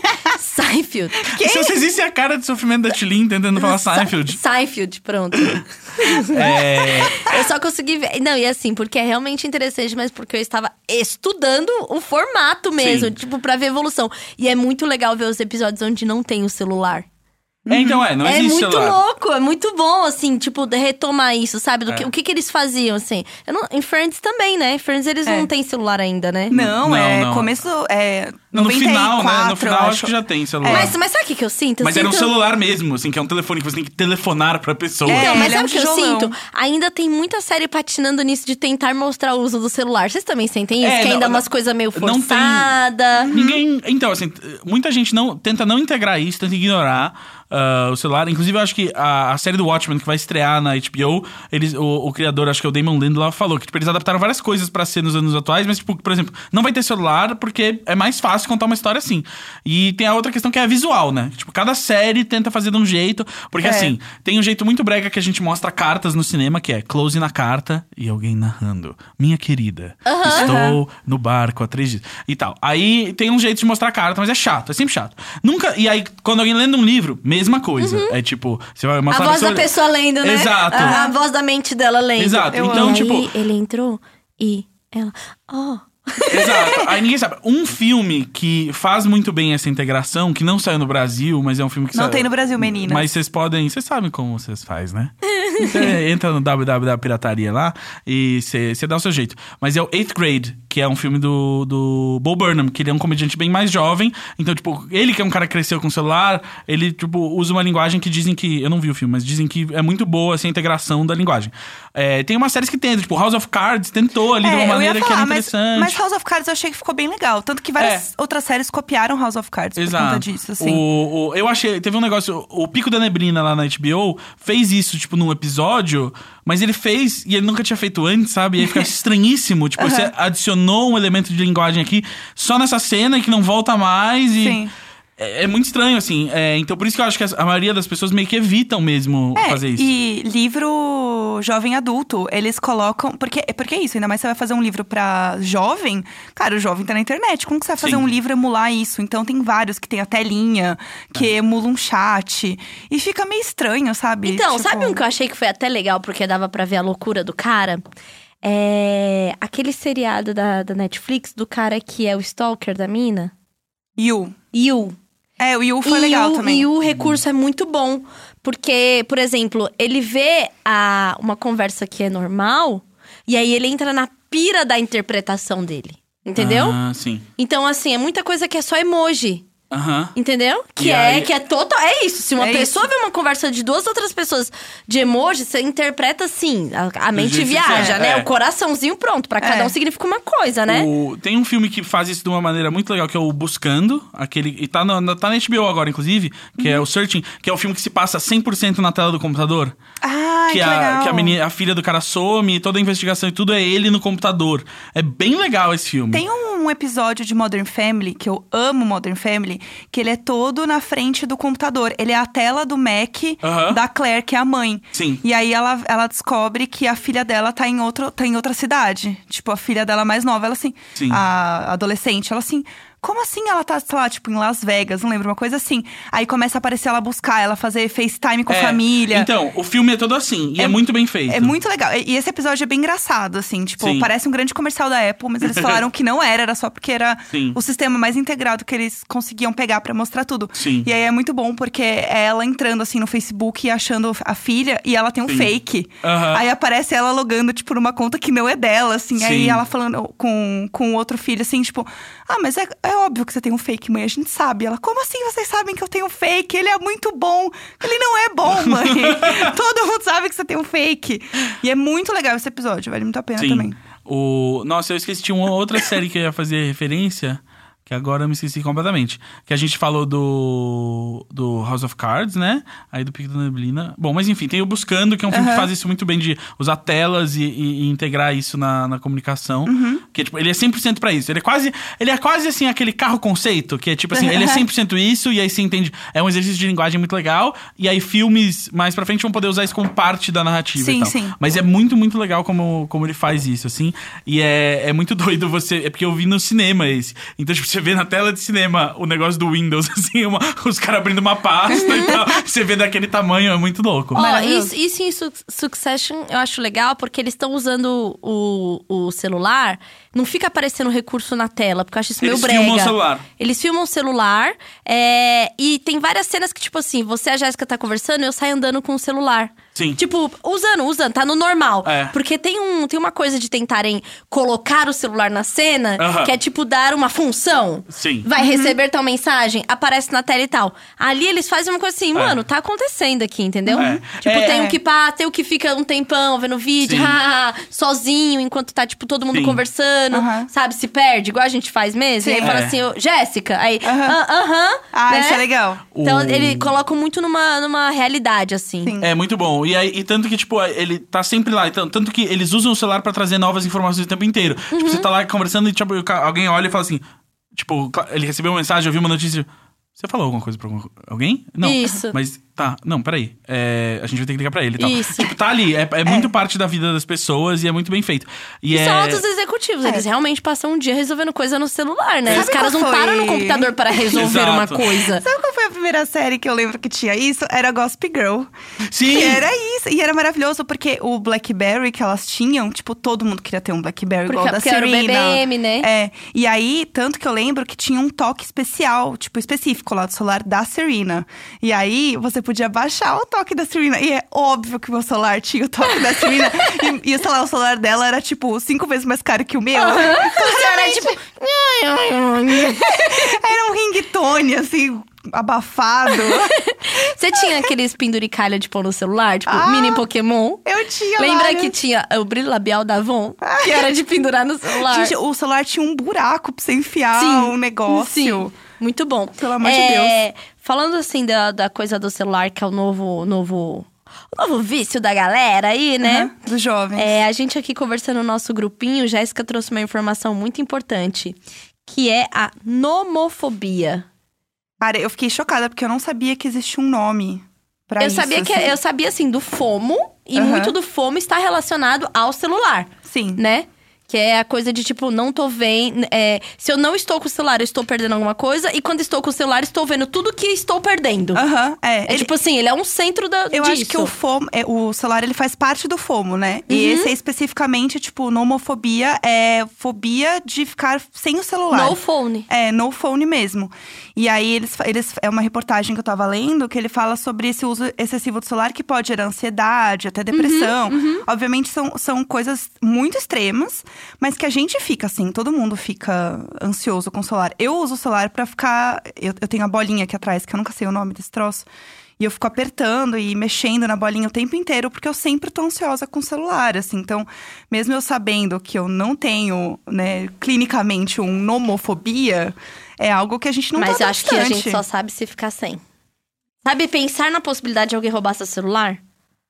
B: (laughs) Seinfeld.
C: Se vocês vissem a cara de sofrimento da Tilin tentando falar Seinfeld.
B: Seinfeld, pronto.
C: É,
B: Eu só consegui ver. Não, e assim, porque é realmente interessante, mas porque eu estava estudando o formato mesmo,
C: Sim.
B: tipo, pra ver a evolução. E é muito legal ver os episódios onde não tem o celular.
C: é, então é, não
B: é
C: existe
B: muito
C: celular.
B: louco, é muito bom, assim, tipo, de retomar isso, sabe? Do que,
C: É.
B: o que, que eles faziam, assim. Eu não- em Friends também, né? Friends eles
A: É.
B: não têm celular ainda, né?
A: Não,
C: Não,
A: é
C: não.
A: começo. É,
C: No
A: 94,
C: final, né? No final
A: eu
C: acho que já tem celular.
B: Mas, mas sabe o que, que eu sinto? Eu
C: Mas era um
B: sinto-
C: celular mesmo, assim, que é um telefone que você tem que telefonar pra pessoa.
A: É,
B: Não, mas
A: é
B: sabe
A: um
B: o que eu sinto? Ainda tem muita série patinando nisso de tentar mostrar o uso do celular. Vocês também sentem isso?
C: É,
B: que
C: não,
B: ainda
C: não-
B: umas coisas meio
C: não tem-
B: forçadas.
C: Ninguém. Então, assim, muita gente não tenta não integrar isso, tenta ignorar ah, o celular. Inclusive, eu acho que a, a série do Watchmen, que vai estrear na HBO, eles, o, o criador, acho que é o Damon Lindelof, falou que tipo, eles adaptaram várias coisas pra ser nos anos atuais, mas, tipo, por exemplo, não vai ter celular porque é mais fácil contar uma história assim. E tem a outra questão que é a visual, né? Tipo, cada série tenta fazer de um jeito. Porque,
A: É.
C: assim, tem um jeito muito brega que a gente mostra cartas no cinema, que é close na carta e alguém narrando. Minha querida, estou no barco há três dias. E tal. Aí tem um jeito de mostrar a carta, mas é chato, é sempre chato. Nunca. E aí, quando alguém lendo um livro, mesma coisa. É tipo, você vai
B: A
C: mostrar
B: voz da pessoa lendo, né?
C: Exato.
B: A, a voz da mente dela lendo.
C: Exato.
A: Eu
C: então,
A: amo.
C: tipo.
B: Aí ele entrou e ela... Oh...
C: Exato. Aí ninguém sabe. Um filme que faz muito bem essa integração, que não saiu no Brasil, mas é um filme que
A: Não
C: saiu-
A: tem no Brasil, meninas.
C: Mas vocês podem. Vocês sabem como vocês fazem, né? Você entra no www Pirataria lá e você dá o seu jeito. Mas é o Eighth Grade, que é um filme do, do Bo Burnham, que ele é um comediante bem mais jovem. Então, tipo, ele que é um cara que cresceu com celular, ele, tipo, usa uma linguagem que dizem que. Eu não vi o filme, mas dizem que é muito boa essa integração da linguagem. É, tem umas séries que tentam, tipo, House of Cards tentou ali de uma
A: É, eu ia
C: maneira que era
A: falar, mas,
C: interessante.
A: mas House of Cards eu achei que ficou bem legal. Tanto que várias outras séries copiaram House of Cards por
C: Exato.
A: conta disso, assim.
C: O, o- eu achei. Teve um negócio. O Pico da Neblina lá na HBO fez isso, tipo, num episódio, mas ele fez e ele nunca tinha feito antes, sabe? E aí fica (laughs) estranhíssimo. Tipo, você adicionou um elemento de linguagem aqui só nessa cena que não volta mais. E
A: Sim.
C: É, é muito estranho, assim. É, então por isso que eu acho que a maioria das pessoas meio que evitam mesmo
A: É,
C: fazer isso.
A: e livro jovem adulto, eles colocam. Porque, porque é isso, ainda mais você vai fazer um livro pra jovem. Cara, o jovem tá na internet. Como que você vai fazer
C: Sim.
A: um livro emular isso? Então tem vários que tem a telinha, que
C: É.
A: emulam um chat. E fica meio estranho, sabe?
B: Então,
A: Tipo,
B: sabe um que eu achei que foi até legal, porque dava pra ver a loucura do cara? É aquele seriado da, da Netflix do cara que é o stalker da mina.
A: Yu.
B: Yu.
A: É, o Yu foi
B: e
A: legal
B: o,
A: também.
B: E o recurso é muito bom. Porque, por exemplo, ele vê a, uma conversa que é normal, e aí ele entra na pira da interpretação dele. Entendeu?
C: Ah, sim.
B: Então, assim, é muita coisa que é só emoji.
C: Aham.
B: Entendeu? Que
C: E
B: é
C: aí-
B: que é total. É isso. Se uma
A: É
B: pessoa vê uma conversa de duas outras pessoas de emoji, você interpreta assim. A, a mente viaja,
C: é,
B: né?
C: é.
B: O coraçãozinho pronto. Pra cada
A: É.
B: um significa uma coisa, né?
C: O- tem um filme que faz isso de uma maneira muito legal, que é o Buscando. Aquele, e tá, no, na- tá na HBO agora, inclusive, que
A: Uhum.
C: é o Searching, que é o filme que se passa 100% na tela do computador.
A: Ai, que,
C: que, a,
A: legal.
C: que a, menina, a filha do cara some, toda a investigação e tudo é ele no computador. É bem legal esse filme.
A: Tem um episódio de Modern Family, que eu amo Modern Family, que ele é todo na frente do computador. Ele é a tela do Mac da Claire, que é a mãe.
C: Sim.
A: E aí ela, ela descobre que a filha dela tá em, outro, tá em outra cidade. Tipo, a filha dela mais nova, ela assim.
C: Sim.
A: A adolescente, ela assim. Como assim ela tá, sei lá, tipo, em Las Vegas? Não lembro, uma coisa assim. Aí começa a aparecer ela buscar, ela fazer FaceTime com a
C: É,
A: família.
C: Então, o filme é todo assim, e é,
A: É-
C: muito bem feito.
A: É muito legal. E esse episódio é bem engraçado, assim. Tipo,
C: Sim.
A: parece um grande comercial da Apple, mas eles falaram (laughs) que não era, era só porque era
C: Sim.
A: o sistema mais integrado que eles conseguiam pegar pra mostrar tudo.
C: Sim.
A: E aí é muito bom, porque é ela entrando, assim, no Facebook e achando a filha, e ela tem um
C: Sim.
A: fake.
C: Aham.
A: Aí aparece ela logando, tipo, numa conta que não é dela, assim. Aí ela falando com, com o outro filho, assim, tipo... Ah, mas é, é óbvio que você tem um fake, mãe. A gente sabe. Ela, como assim vocês sabem que eu tenho um fake? Ele é muito bom. Ele não é bom, mãe. (laughs) Todo mundo sabe que você tem um fake. E é muito legal esse episódio, vale muito a pena
C: Sim.
A: também.
C: O... Nossa, eu esqueci de uma outra série que eu ia fazer referência, que agora eu me esqueci completamente. Que a gente falou do, do House of Cards, né? Aí do Pico da Neblina. Bom, mas enfim, tem o Buscando, que é um filme que faz isso muito bem de usar telas e, e- e integrar isso na, na comunicação. Que tipo, ele é 100% pra isso. Ele é quase, ele é quase assim aquele carro conceito, que é tipo assim, ele é 100% isso e aí você entende, é um exercício de linguagem muito legal e aí filmes mais pra frente vão poder usar isso como parte da narrativa
A: Sim, sim.
C: Mas é muito, muito legal como, como ele faz isso, assim. E é, é muito (laughs) doido você. É porque eu vi no cinema esse. Então, tipo, você vê na tela de cinema o negócio do Windows, (laughs) assim, uma- os caras abrindo uma pasta e tal. (laughs) Você vê daquele tamanho, é muito louco.
B: Ó, isso, isso em Su- Succession eu acho legal, porque eles estão usando o, o celular. Não fica aparecendo recurso na tela, porque eu acho isso meio
C: Eles
B: brega.
C: filmam o celular.
B: Eles filmam o celular. é, e tem várias cenas que, tipo assim, você e a Jéssica tá conversando e eu saio andando com o celular.
C: Sim.
B: Tipo, usando, usando, tá no normal.
C: É.
B: Porque tem, um, tem uma coisa de tentarem colocar o celular na cena,
C: Aham.
B: que é tipo dar uma função.
C: Sim.
B: Vai receber tal mensagem, aparece na tela e tal. Ali eles fazem uma coisa assim, mano, tá acontecendo aqui, entendeu?
C: É.
B: Tipo,
C: É.
B: tem o que pá, tem o que fica um tempão vendo vídeo,
C: Sim.
B: haha, sozinho, enquanto tá, tipo, todo mundo
C: Sim.
B: conversando,
A: Aham.
B: sabe? Se perde, igual a gente faz mesmo. E aí
A: Sim.
B: fala
C: É.
B: assim, ô, Jéssica, aí,
A: Aham.
B: "Ah, aham.
A: Ah,
B: né?
A: isso é legal.
B: Então, ele coloca muito numa, numa realidade, assim.
A: Sim.
C: É muito bom. E, aí, e tanto que, tipo, ele tá sempre lá. Então, tanto que eles usam o celular pra trazer novas informações o tempo inteiro. Tipo, você tá lá conversando e, tipo, alguém olha e fala assim. Tipo, ele recebeu uma mensagem, ouviu uma notícia. Você falou alguma coisa pra alguém? Não.
B: Isso.
C: Mas tá, não, peraí. É, a gente vai ter que ligar pra ele e tal.
B: Isso.
C: Tipo, tá ali. É, é muito parte da vida das pessoas e é muito bem feito. E,
B: E
C: é...
B: são altos executivos, eles realmente passam um dia resolvendo coisa no celular, né?
A: Sabe
B: Os caras não
A: foi?
B: param no computador para resolver uma coisa.
A: Sabe qual foi a primeira série que eu lembro que tinha isso? Era Gossip Girl.
C: Sim!
A: Que era isso. E era maravilhoso, porque o Blackberry que elas tinham, tipo, todo mundo queria ter um Blackberry
B: Porque,
A: igual da
B: porque era o
A: Serena.
B: BBM, né?
A: É. E aí, tanto que eu lembro que tinha um toque especial, tipo, específico lá do celular da Serena. E aí, você podia baixar o toque da Serena. E é óbvio que o meu celular tinha o toque da Serena. (laughs) e, e, sei lá, o celular dela era, tipo, cinco vezes mais caro que o meu.
B: Você era tipo. (laughs)
A: Era um ringtone, assim, abafado. (laughs)
B: Você tinha aqueles penduricalha de pôr no celular, tipo
A: Ah,
B: mini Pokémon?
A: Eu tinha
B: Lembra
A: vários.
B: que tinha o brilho labial da Avon? Que era de pendurar no celular.
A: Gente, o celular tinha um buraco pra você enfiar
B: Sim,
A: um negócio.
B: Sim, muito bom.
A: Pelo amor de
B: É, Falando assim da, da coisa do celular, que é o novo, novo, o novo vício da galera aí, né?
A: Aham, Dos jovens.
B: É, a gente aqui conversando no nosso grupinho, Jéssica trouxe uma informação muito importante, que é a nomofobia.
A: Cara, eu fiquei chocada porque eu não sabia que existia um nome pra
B: eu
A: isso.
B: sabia que
A: assim.
B: eu sabia assim do FOMO e
A: Aham.
B: muito do FOMO está relacionado ao celular,
A: Sim.
B: né? Que é a coisa de tipo, não tô vendo. é, se eu não estou com o celular, eu estou perdendo alguma coisa. E quando estou com o celular, estou vendo tudo que estou perdendo.
A: Aham, é.
B: É
A: Ele-
B: tipo assim, ele é um centro da,
A: eu
B: disso.
A: acho que o FOMO, é, o celular ele faz parte do FOMO, né? E
B: Uhum.
A: esse é especificamente, tipo, nomofobia é fobia de ficar sem o celular.
B: No phone.
A: É, no phone mesmo. E aí, eles, eles, é uma reportagem que eu tava lendo que ele fala sobre esse uso excessivo do celular que pode gerar ansiedade, até depressão. Obviamente, são, são coisas muito extremas, mas que a gente fica assim, todo mundo fica ansioso com o celular. Eu uso o celular pra ficar. Eu, eu tenho a bolinha aqui atrás, que eu nunca sei o nome desse troço. E eu fico apertando e mexendo na bolinha o tempo inteiro, porque eu sempre tô ansiosa com o celular, assim. Então, mesmo eu sabendo que eu não tenho, né, clinicamente um nomofobia, é algo que a gente não
B: Mas
A: tá
B: eu acho que a gente só sabe se ficar sem. Sabe, pensar na possibilidade de alguém roubar seu celular?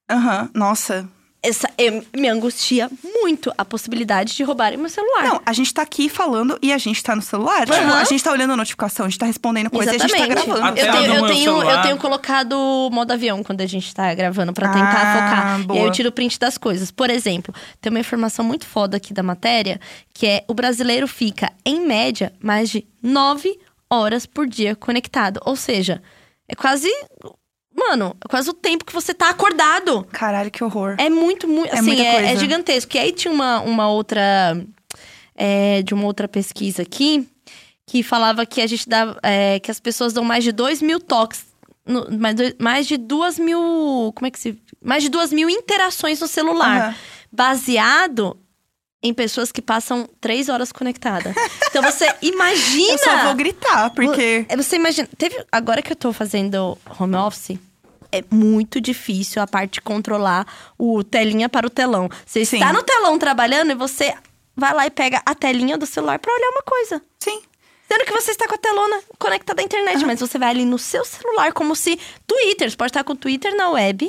A: Aham, nossa.
B: Essa, eu- me angustia muito a possibilidade de roubarem meu celular.
A: Não, a gente tá aqui falando e a gente tá no celular. Tipo,
B: Aham.
A: a gente tá olhando a notificação, a gente tá respondendo coisa e a gente tá
B: Exatamente.
A: gravando.
C: Até
B: Eu tenho, eu, tenho, eu tenho colocado modo avião quando a gente tá gravando pra tentar
A: Ah,
B: focar. E
A: boa.
B: aí eu tiro print das coisas. Por exemplo, tem uma informação muito foda aqui da matéria, que é o brasileiro fica, em média, mais de nove horas por dia conectado. Ou seja, é quase. Mano, quase o tempo que você tá acordado.
A: Caralho, que horror.
B: É muito, muito.
A: É
B: Assim, é, é gigantesco. E aí tinha uma, uma outra. é, de uma outra pesquisa aqui que falava que a gente dá. é, que as pessoas dão mais de 2 mil toques. no- mais, mais de duas mil. Como é que se. Mais de duas mil interações no celular.
A: Aham.
B: Baseado em pessoas que passam três horas conectadas. Então você (laughs) imagina.
A: Eu só vou gritar, porque.
B: É, Você imagina. Teve, agora que eu tô fazendo home office, é muito difícil a parte de controlar o telinha para o telão. Você
A: Sim.
B: está no telão trabalhando e você vai lá e pega a telinha do celular pra olhar uma coisa.
A: Sim.
B: Sendo que você está com a telona conectada à internet, mas você vai ali no seu celular, como se Twitter. Você pode estar com o Twitter na web.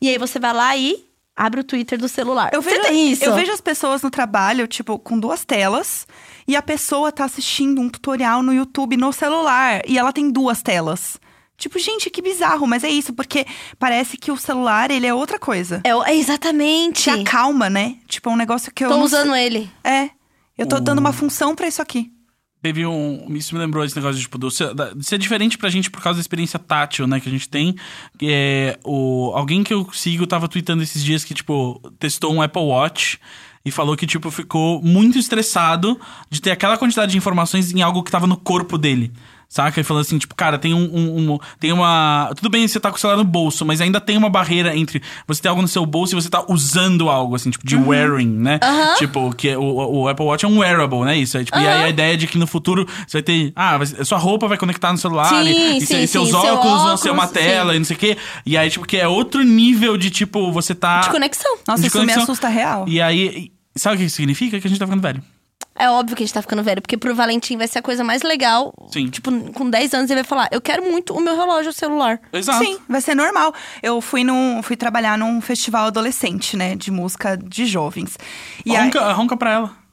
B: E aí você vai lá e abre o Twitter do celular.
A: Eu
B: você
A: vejo,
B: tem isso?
A: eu vejo as pessoas no trabalho, tipo, com duas telas. E a pessoa tá assistindo um tutorial no YouTube no celular. E ela tem duas telas. Tipo, gente, que bizarro. Mas é isso, porque parece que o celular, ele é outra coisa.
B: É, é exatamente.
A: Te acalma, né? Tipo, é um negócio que eu
B: Tô
A: não
B: usando ele.
A: É. Eu tô dando uma função pra isso aqui.
C: Teve um. Isso me lembrou esse negócio de, tipo, do, ser- diferente pra gente por causa da experiência tátil, né, que a gente tem. É. O, alguém que eu sigo tava tweetando esses dias que, tipo, testou um Apple Watch e falou que, tipo, ficou muito estressado de ter aquela quantidade de informações em algo que tava no corpo dele. Saca? Ele falou assim, tipo, cara, tem um, um- um- Tem uma. Tudo bem você tá com o celular no bolso, mas ainda tem uma barreira entre você ter algo no seu bolso e você tá usando algo, assim, tipo, de wearing, né? Tipo, que é- o, o Apple Watch é um wearable, né? Isso. É, tipo, E aí a ideia de que no futuro você vai ter. Ah, vai- sua roupa vai conectar no celular.
B: Sim,
C: e, e
B: sim,
C: se- seus
B: sim, seu
C: óculos vão ser uma
B: óculos,
C: tela
B: sim.
C: e não sei o quê. E aí, tipo, que é outro nível de, tipo, você tá.
B: De conexão.
A: Nossa,
C: de
A: isso me
C: conexão.
A: assusta real.
C: E aí. e Sabe o que isso significa? Que a gente tá ficando velho.
B: É óbvio que a gente tá ficando velho, porque pro Valentim vai ser a coisa mais legal.
C: Sim.
B: Tipo, com 10 anos ele vai falar: Eu quero muito o meu relógio celular.
C: Exato.
A: Sim, vai ser normal. Eu fui num, fui trabalhar num festival adolescente, né, de música de jovens. E aí,
C: Ronca, ronca pra ela.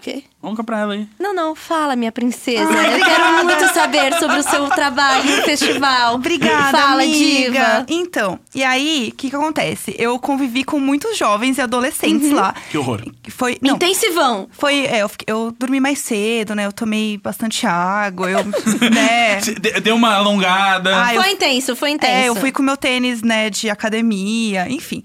B: O quê?
C: Ronca pra ela aí.
B: Não, não, fala, minha princesa. Eu quero muito saber sobre o seu trabalho no festival.
A: Obrigada,
B: Fala,
A: amiga.
B: diva.
A: Então, e aí, o que que acontece? Eu convivi com muitos jovens e adolescentes lá.
C: Que horror.
A: Foi, não,
B: Intensivão.
A: foi, é, eu, fiquei- eu dormi mais cedo, né? Eu tomei bastante água, eu, (laughs) né?
C: De- Deu uma alongada.
A: Ah, eu-
B: Foi intenso, foi intenso.
A: É, eu fui com meu tênis, né, de academia, enfim.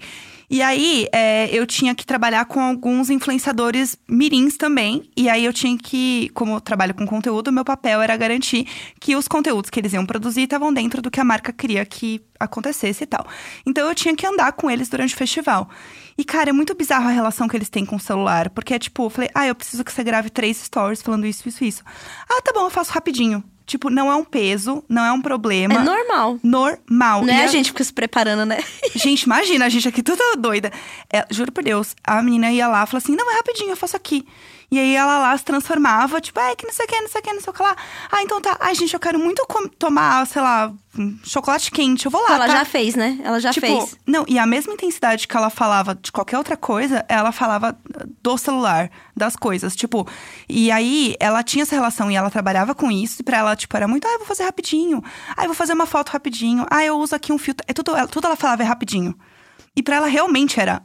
A: E aí, é, eu tinha que trabalhar com alguns influenciadores mirins também. E aí, eu tinha que, como eu trabalho com conteúdo, meu papel era garantir que os conteúdos que eles iam produzir estavam dentro do que a marca queria que acontecesse e tal. Então, eu tinha que andar com eles durante o festival. E, cara, é muito bizarro a relação que eles têm com o celular. Porque é tipo, eu falei, ah, eu preciso que você grave três stories falando isso, isso, isso. Ah, tá bom, eu faço rapidinho. Tipo, não é um peso, não é um problema.
B: É normal.
A: Normal.
B: Não
A: E
B: é a gente fica se preparando, né? (laughs)
A: Gente, imagina, a gente aqui toda doida. É, juro por Deus, a menina ia lá e falava assim: não, é rapidinho, eu faço aqui. E aí ela lá se transformava, tipo, é que não sei o que, não sei o que, não sei o que lá. Ah, então tá. Ai, gente, eu quero muito tomar, sei lá, um chocolate quente. Eu vou lá.
B: Ela
A: tá?
B: já fez, né? Ela já
A: tipo,
B: fez.
A: Não, e a mesma intensidade que ela falava de qualquer outra coisa, ela falava do celular, das coisas. Tipo, e aí ela tinha essa relação e ela trabalhava com isso. E pra ela, tipo, era muito, ah, eu vou fazer rapidinho. Ah, eu vou fazer uma foto rapidinho. Ah, eu uso aqui um filtro. É tudo, ela- tudo ela falava é rapidinho. E pra ela realmente era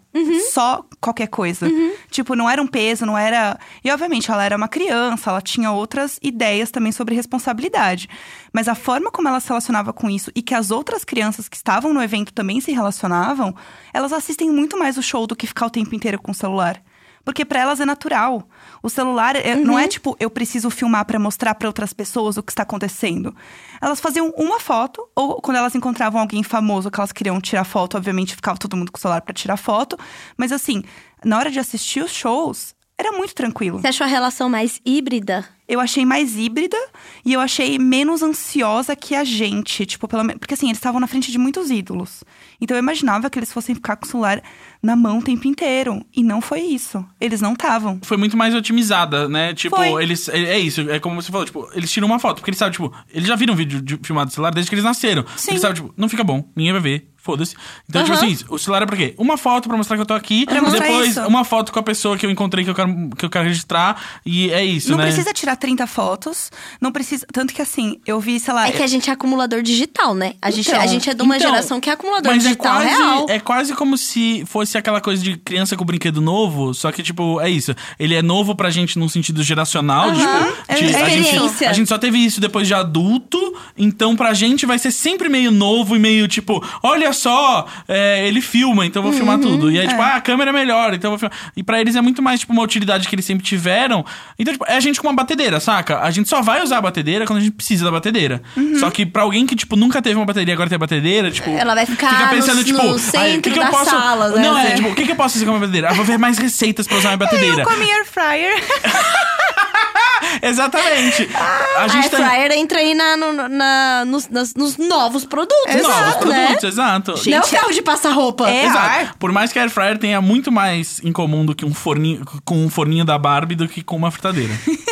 A: só qualquer coisa. Tipo, não era um peso, não era. E obviamente ela era uma criança, ela tinha outras ideias também sobre responsabilidade. Mas a forma como ela se relacionava com isso e que as outras crianças que estavam no evento também se relacionavam, elas assistem muito mais o show do que ficar o tempo inteiro com o celular. Porque pra elas é natural. O celular é- não é tipo, eu preciso filmar pra mostrar pra outras pessoas o que está acontecendo. Elas faziam uma foto, ou quando elas encontravam alguém famoso que elas queriam tirar foto, obviamente ficava todo mundo com o celular pra tirar foto. Mas assim, na hora de assistir os shows, era muito tranquilo.
B: Você achou a relação mais híbrida?
A: Eu achei mais híbrida e eu achei menos ansiosa que a gente. Tipo, pelo menos. Porque assim, eles estavam na frente de muitos ídolos. Então eu imaginava que eles fossem ficar com o celular na mão o tempo inteiro. E não foi isso. Eles não estavam.
C: Foi muito mais otimizada, né? Tipo,
A: Foi.
C: eles. É, é isso, é como você falou, tipo, eles tiram uma foto, porque eles sabem, tipo, eles já viram vídeo de, filmado do celular desde que eles nasceram.
A: Sim.
C: Eles sabem, tipo, não fica bom, ninguém vai ver. Foda-se. Então, tipo assim, o celular é pra quê? Uma foto pra mostrar que eu tô aqui.
A: Pra mostrar
C: depois,
A: isso.
C: uma foto com a pessoa que eu encontrei que eu quero, que eu quero registrar. E é isso,
A: não
C: né?
A: precisa tirar 30 fotos. Não precisa. Tanto que assim, eu vi, sei lá.
B: É que a gente é acumulador digital, né? A, gente,
A: Então,
B: a gente é de uma
C: Então,
B: geração que é acumulador
C: Mas é
B: digital
C: quase,
B: real.
C: é quase como se fosse aquela coisa de criança com brinquedo novo, só que, tipo, é isso. Ele é novo pra gente num sentido geracional, tipo,
A: é
C: de- a, gente,
B: experiência.
C: a gente só teve isso depois de adulto, então pra gente vai ser sempre meio novo e meio, tipo, olha só, é, ele filma, então eu vou filmar tudo. E aí, tipo, ah, a câmera é melhor, então eu vou filmar. E pra eles é muito mais, tipo, uma utilidade que eles sempre tiveram. Então, tipo, é a gente com uma batedeira, saca? A gente só vai usar a batedeira quando a gente precisa da batedeira. Só que pra alguém que, tipo, nunca teve uma bateria e agora tem a bateria, tipo.
B: Ela vai ficar
C: fica pensando,
B: no-
C: tipo,
B: no
C: "Ai, o
B: centro
C: que eu
B: da
C: posso...
B: sala, né?
C: Não, é,
B: É.
C: tipo, o que, que eu posso fazer com a minha batedeira? Ah, vou ver mais receitas pra usar a minha (laughs) batedeira.
A: Eu com a minha air fryer. (laughs) (laughs)
C: Exatamente. A
B: A
C: gente
B: Air
C: tá.
B: fryer entra aí na, no- na- nos, nas- nos novos produtos,
C: Novos
B: né?
C: produtos, exato.
B: Não é o
A: Gente,
B: carro de passar roupa.
A: É.
C: Exato.
A: ar.
C: Por mais que a Air Fryer tenha muito mais em comum do que um forninho com um forninho da Barbie do que com uma fritadeira. (laughs)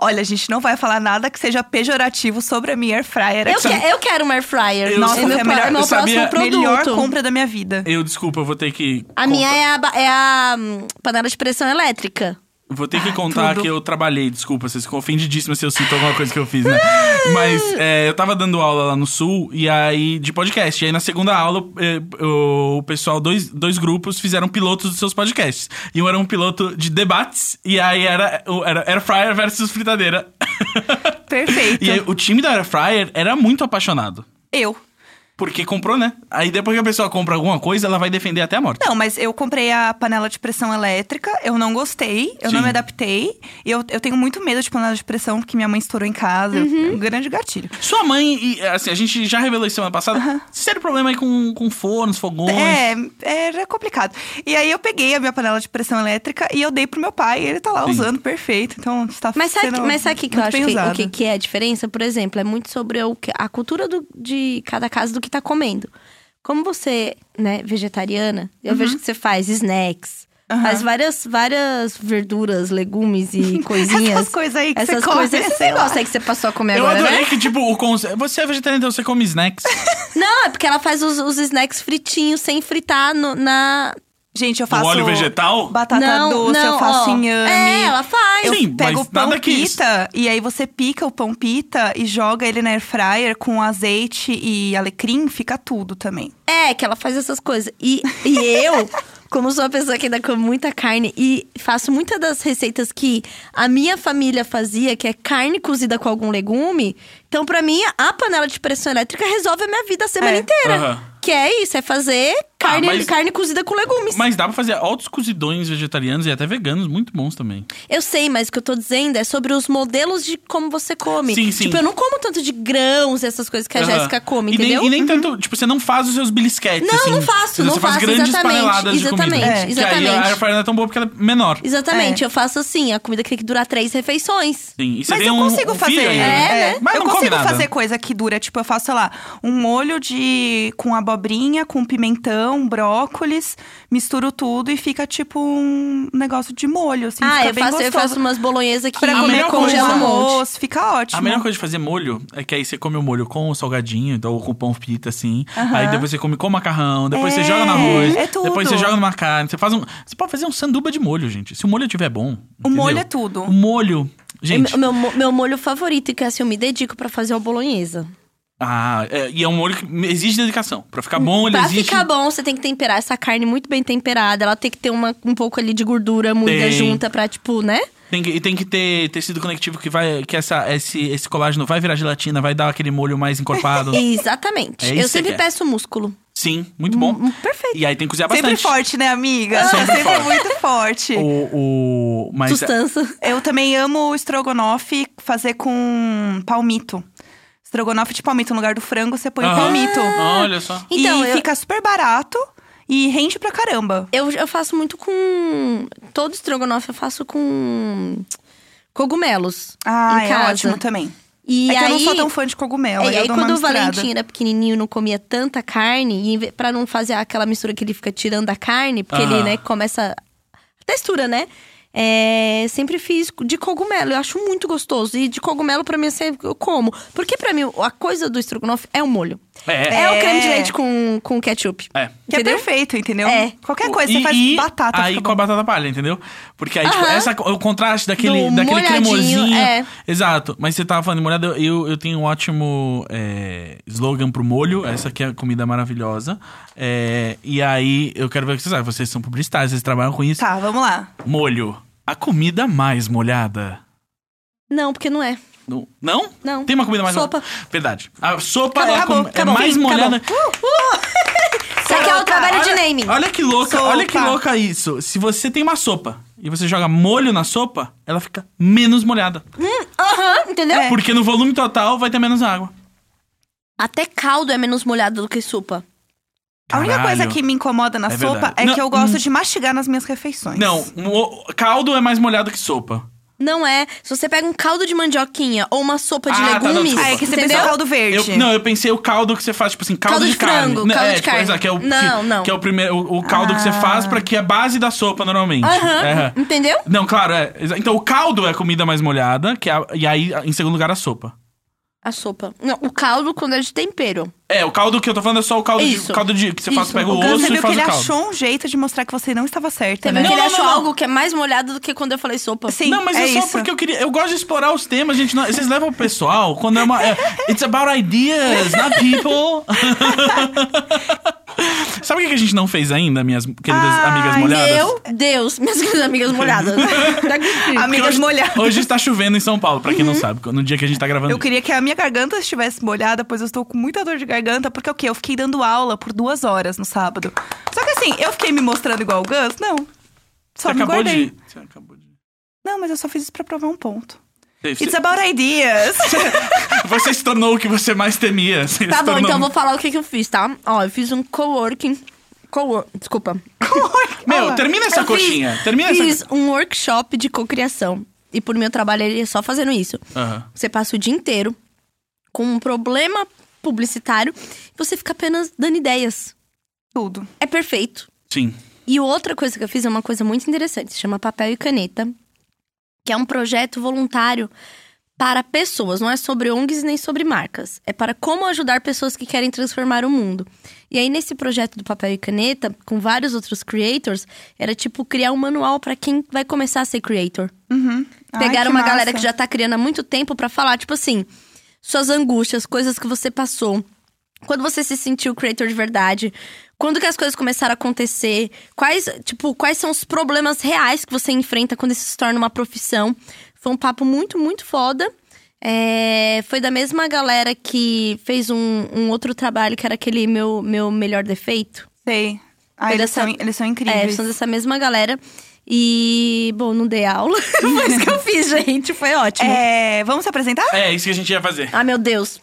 A: Olha, a gente não vai falar nada que seja pejorativo sobre a minha air fryer
B: Eu,
A: aqui.
B: que- eu quero uma air fryer.
C: Eu-
A: Nossa,
B: é meu,
A: foi a melhor-
B: é meu
C: eu sabia-
B: próximo produto.
A: Melhor compra da minha vida.
C: Eu, desculpa, eu vou ter que.
B: A minha é a, é a hum, panela de pressão elétrica.
C: Vou ter que contar
A: tudo.
C: que eu trabalhei, desculpa, vocês ficam ofendidíssimos se eu cito alguma coisa que eu fiz, né? (laughs) Mas é, eu tava dando aula lá no Sul, e aí, de podcast. E aí, na segunda aula, é, o pessoal, dois, dois grupos, fizeram pilotos dos seus podcasts. E um era um piloto de debates, e aí era, era Air Fryer versus fritadeira. (laughs)
A: Perfeito.
C: e aí, o time da Air Fryer era muito apaixonado.
A: Eu.
C: Porque comprou, né? Aí depois que a pessoa compra alguma coisa, ela vai defender até a morte.
A: Não, mas eu comprei a panela de pressão elétrica, eu não gostei, eu não
C: Sim.
A: me adaptei. E eu, eu tenho muito medo de panela de pressão, porque minha mãe estourou em casa.
B: Uhum.
A: Um grande gatilho.
C: Sua mãe, e, assim, a gente já revelou isso semana passada, sério problema aí com, com fornos, fogões.
A: É, era complicado. E aí eu peguei a minha panela de pressão elétrica e eu dei pro meu pai. E ele tá lá
C: Sim.
A: usando perfeito. Então está
B: Mas sabe,
A: sendo
B: mas sabe o que, que eu acho que, o que, que é a diferença? Por exemplo, é muito sobre o a cultura do- de cada casa do que tá comendo. Como você, né, vegetariana, eu vejo que você faz snacks.
A: Uhum.
B: Faz várias, várias verduras, legumes e (laughs) coisinhas.
A: Essas coisas aí que
B: Essas
A: você come,
B: coisas,
A: sei lá.
B: negócio aí que você passou a comer
C: Eu
B: agora,
C: adorei
B: né?
C: que, tipo, o conceito. Você é vegetariano, então você come snacks. (laughs)
B: Não, é porque ela faz os, os snacks fritinhos sem fritar no- na.
A: Gente, eu
C: Do
A: faço.
C: óleo vegetal?
A: Batata
B: não,
A: doce,
B: não,
A: eu faço
B: ó.
A: inhame.
B: É, ela faz.
A: Eu
C: Sim,
A: pego
C: mas
A: o pão
C: nada que isso.
A: pita e aí você pica o pão pita e joga ele na air fryer com azeite e alecrim, fica tudo também.
B: É, que ela faz essas coisas. E, e eu, (laughs) como sou uma pessoa que ainda come muita carne e faço muitas das receitas que a minha família fazia, que é carne cozida com algum legume, então pra mim a panela de pressão elétrica resolve a minha vida a semana
A: É.
B: inteira.
C: Aham.
B: Que é isso, é fazer carne,
C: mas-
B: carne cozida com legumes.
C: Mas dá pra fazer altos cozidões vegetarianos e até veganos muito bons também.
B: Eu sei, mas o que eu tô dizendo é sobre os modelos de como você come.
C: Sim, sim.
B: Tipo, eu não como tanto de grãos, essas coisas que a
C: Aham.
B: Jéssica come,
C: e
B: entendeu?
C: Nem, e nem tanto, tipo, você não faz os seus belisquetes,
B: Não,
C: assim.
B: não faço,
C: Você
B: não
C: faz
B: faço,
C: grandes
B: exatamente,
C: paneladas de comida.
B: exatamente,
C: aí
B: exatamente.
C: a air fryer não é tão boa porque ela é menor.
B: Exatamente,
A: É.
B: eu faço assim, a comida que tem que durar três refeições.
C: Sim, você
A: Mas eu
C: um,
A: consigo
C: um
A: fazer.
B: É,
C: né?
B: né?
C: Mas
A: eu
C: não come
A: consigo
C: nada.
A: fazer coisa que dura. Tipo, eu faço, sei lá, um molho de com abobrinha, com pimentão, brócolis, misturo tudo e fica tipo um negócio de molho, assim.
B: ah,
A: fica
B: eu
A: bem
B: faço, eu
A: gostoso.
B: faço umas bolonhesas que
A: Pra
C: A
A: comer
C: melhor
A: com
C: coisa-
B: um
A: arroz, fica ótimo.
C: A melhor coisa de fazer molho é que aí você come o molho com o salgadinho, então, ou com o pão pita, assim. Aí depois você come com macarrão, depois você
A: É,
C: joga no arroz,
A: é tudo.
C: depois você joga numa carne. Você faz um. Você pode fazer um sanduba de molho, gente. Se o molho estiver bom.
A: O molho é tudo.
C: O molho. Gente.
B: O meu, meu, meu molho favorito, que assim, eu me dedico pra fazer uma bolonhesa.
C: Ah, é, e é um molho que exige dedicação. Pra ficar bom, ele
B: pra
C: exige.
B: ficar bom, você tem que temperar essa carne muito bem temperada. Ela tem que ter uma, um pouco ali de gordura moída
C: Tem.
B: junta pra, tipo, né?
C: Tem que, e tem que ter tecido conectivo que vai. Que essa, esse, esse colágeno vai virar gelatina, vai dar aquele molho mais encorpado. (laughs)
B: Exatamente.
C: É
B: eu sempre peço músculo.
C: Sim, muito bom.
B: Hum, perfeito.
C: E aí tem que cozinhar
A: Sempre
C: bastante.
A: forte, né, amiga?
C: Sempre
A: Sempre,
C: forte.
A: muito forte.
C: O, o, mas
B: Sustância.
A: Eu também amo o estrogonofe fazer com palmito. Estrogonofe de palmito. No lugar do frango, você põe o
C: Aham.
A: palmito.
C: Olha só.
B: Então,
A: e
B: eu-
A: fica super barato e rende pra caramba.
B: Eu, eu faço muito com. Todo estrogonofe eu faço com cogumelos.
A: Ah,
B: em
A: é
B: casa.
A: ótimo também.
B: E
A: é que
B: aí,
A: eu não sou tão fã de cogumelo.
B: É,
A: aí
B: e
A: eu
B: aí,
A: dou uma
B: quando o
A: misturada.
B: Valentim era pequenininho não comia tanta carne, e em ve- pra não fazer aquela mistura que ele fica tirando a carne, porque ele,
C: Aham.
B: né, começa. A textura, né? É, sempre fiz de cogumelo, eu acho muito gostoso. E de cogumelo, pra mim, assim, eu como. Porque pra mim, a coisa do estrogonofe é o molho.
C: É.
B: É, o creme de leite com, com ketchup.
C: É.
A: Que é
B: Entendeu?
A: perfeito, entendeu?
B: É.
A: Qualquer coisa,
C: E-
A: você faz
C: e
A: batata.
C: Aí
A: fica
C: com a
A: bom.
C: batata palha, entendeu? Porque aí, tipo,
B: Aham.
C: essa, o contraste daquele,
B: Do
C: daquele
B: molhadinho,
C: cremosinho.
B: é.
C: Exato. Mas você tava falando de molhado, eu, eu tenho um ótimo é, slogan pro molho. Essa aqui é a comida maravilhosa. É, e aí, eu quero ver o que vocês sabem. Vocês são publicitários, vocês trabalham com isso.
A: Tá, vamos lá.
C: Molho. A comida mais molhada.
B: Não, porque não é.
C: Não? Não?
B: Não.
C: Tem uma comida mais
B: Sopa.
C: molhada? Verdade. A sopa
A: Acabou,
C: é,
A: acabou,
C: com- é
A: acabou.
C: mais
A: Fim,
C: molhada.
A: acabou.
B: Isso aqui é o trabalho de
C: Olha-
B: naming.
C: Olha que louca,
A: Sopa.
C: olha que louca isso. Se você tem uma sopa e você joga molho na sopa, ela fica menos molhada.
B: Aham, entendeu?
A: É.
C: Porque no volume total vai ter menos água.
B: Até caldo é menos molhado do que sopa.
A: A única
C: Caralho.
A: coisa que me incomoda na
C: É
A: sopa
C: verdade.
A: é
C: Não,
A: que eu gosto
C: hum.
A: de mastigar nas minhas refeições.
C: Não, o caldo é mais molhado que sopa.
B: Não é. Se você pega um caldo de mandioquinha ou uma sopa de
C: Ah, tá, não,
B: legumes.
C: desculpa.
A: Ah, é que você
B: entendeu?
A: pensou caldo verde.
C: Eu, não, eu pensei o caldo que você faz, tipo assim, caldo,
B: Caldo
C: de,
B: de
C: carne.
B: frango,
C: Né,
B: caldo
C: é,
B: de
C: tipo,
B: carne.
C: exato, que é o,
B: Não,
C: que,
B: não.
C: que é o primeiro, o, o caldo que você
A: Ah.
C: faz pra que é a base da sopa normalmente.
B: Aham.
C: É.
B: Entendeu?
C: Não, claro, é. exa- Então o caldo é a comida mais molhada, que é a- e aí, em segundo lugar, a sopa.
B: A sopa. Não, o caldo quando é de tempero.
C: É, o caldo que eu tô falando é só o caldo, de, caldo de, que você faz,
B: Isso.
C: pega o,
B: O
C: osso
A: Você
C: e
A: viu que
C: faz
A: ele
C: o caldo.
A: achou um jeito de mostrar que você não estava certa,
B: Você
A: né?
B: que ele
C: Não,
B: achou
C: não, não.
B: algo que é mais molhado do que quando eu falei sopa.
A: Sim,
C: não, mas
A: é
C: é, só
A: isso.
C: porque eu queria. Eu gosto de explorar os temas, gente. Não, vocês levam o pessoal quando é uma. é, it's about ideas, not people. (laughs) Sabe o que que a gente não fez ainda, minhas queridas
A: Ai,
C: amigas molhadas?
B: Meu Deus, minhas queridas amigas molhadas. (laughs)
C: Porque
A: Amigas
C: hoje,
A: molhadas.
C: Hoje está chovendo em São Paulo, pra quem não sabe, no dia que a gente tá gravando.
A: Eu queria que a minha garganta estivesse molhada, pois eu estou com muita dor de garganta, porque o quê? Eu fiquei dando aula por duas horas no sábado. Só que assim, eu fiquei me mostrando igual o Gus? Não. Só
C: Você
A: me
C: acabou
A: guardei.
C: de. Você acabou de.
A: Não, mas eu só fiz isso pra provar um ponto.
C: Você,
A: It's about ideas. (laughs)
C: você se tornou o que você mais temia. Você
B: Tá bom,
C: tornou-
B: então eu vou falar o que, que eu fiz, tá? Ó, eu fiz um coworking. Cowork, desculpa.
C: Meu, termina essa
B: Eu
C: coxinha.
B: Fiz,
C: termina
B: fiz
C: essa.
B: um workshop de cocriação. E por meu trabalho ele é só fazendo isso. Você passa o dia inteiro com um problema publicitário e você fica apenas dando ideias.
A: Tudo.
B: É perfeito.
C: Sim.
B: E outra coisa que eu fiz é uma coisa muito interessante, se chama Papel e Caneta, que é um projeto voluntário para pessoas, não é sobre ONGs nem sobre marcas. É para como ajudar pessoas que querem transformar o mundo. E aí nesse projeto do Papel e Caneta, com vários outros creators, era tipo criar um manual para quem vai começar a ser creator.
A: Uhum. Ai,
B: Pegaram
A: que
B: uma galera
A: massa.
B: que já tá criando há muito tempo pra falar, tipo assim, suas angústias, coisas que você passou. Quando você se sentiu creator de verdade, quando que as coisas começaram a acontecer, quais, tipo, quais são os problemas reais que você enfrenta quando isso se torna uma profissão. Foi um papo muito, muito foda. É, foi da mesma galera que fez um, um outro trabalho que era aquele meu, meu melhor defeito.
A: Sei. Ah, eles,
B: dessa-
A: são, eles são
B: É,
A: incríveis.
B: são dessa mesma galera. E, bom, não dei aula. (laughs) Foi isso que eu fiz, gente. Foi ótimo.
A: É, vamos se apresentar?
C: É isso que a gente ia fazer.
B: Ah, meu Deus.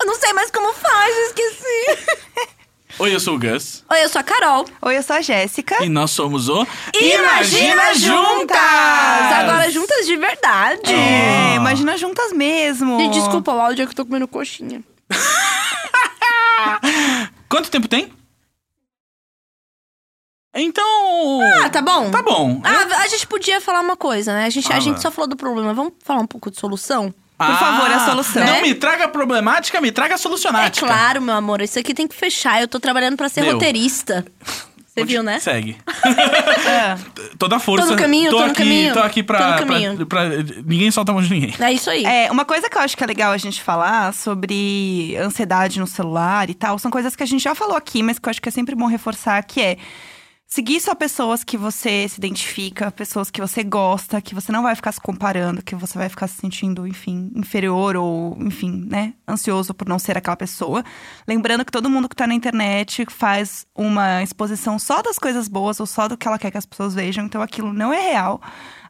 B: Eu não sei mais como faz, eu esqueci. (laughs)
C: Oi, eu sou o Gus.
B: Oi, eu sou a Carol.
A: Oi, eu sou a Jéssica.
C: E nós somos o.
B: Imagina Juntas! Agora juntas de verdade.
A: É, imagina juntas mesmo.
B: Gente, desculpa, o áudio é que eu tô comendo coxinha. (laughs)
C: Quanto tempo tem? Então.
B: Ah, tá bom.
C: Tá bom.
B: Ah, a gente podia falar uma coisa, né? A gente, a
C: Fala.
B: gente só falou do problema. Vamos falar um pouco de solução?
C: Por
A: favor, a solução.
C: Não
B: Né?
C: me traga problemática, me traga
B: É
C: solucionática.
B: claro, meu amor. Isso aqui tem que fechar. Eu tô trabalhando pra ser
C: Meu.
B: roteirista. Você viu, né?
C: Segue. (laughs)
A: É.
C: Toda força.
B: Tô no caminho, tô no
C: aqui,
B: caminho.
C: Tô aqui pra,
B: Tô no
C: pra-
B: caminho.
C: pra- Ninguém solta a mão de ninguém.
B: É isso aí.
A: É, uma coisa que eu acho que é legal a gente falar sobre ansiedade no celular e tal, são coisas que a gente já falou aqui, mas que eu acho que é sempre bom reforçar, que é seguir só pessoas que você se identifica, pessoas que você gosta, que você não vai ficar se comparando, que você vai ficar se sentindo, enfim, inferior ou, enfim, né, ansioso por não ser aquela pessoa. Lembrando que todo mundo que tá na internet faz uma exposição só das coisas boas ou só do que ela quer que as pessoas vejam, então aquilo não é real.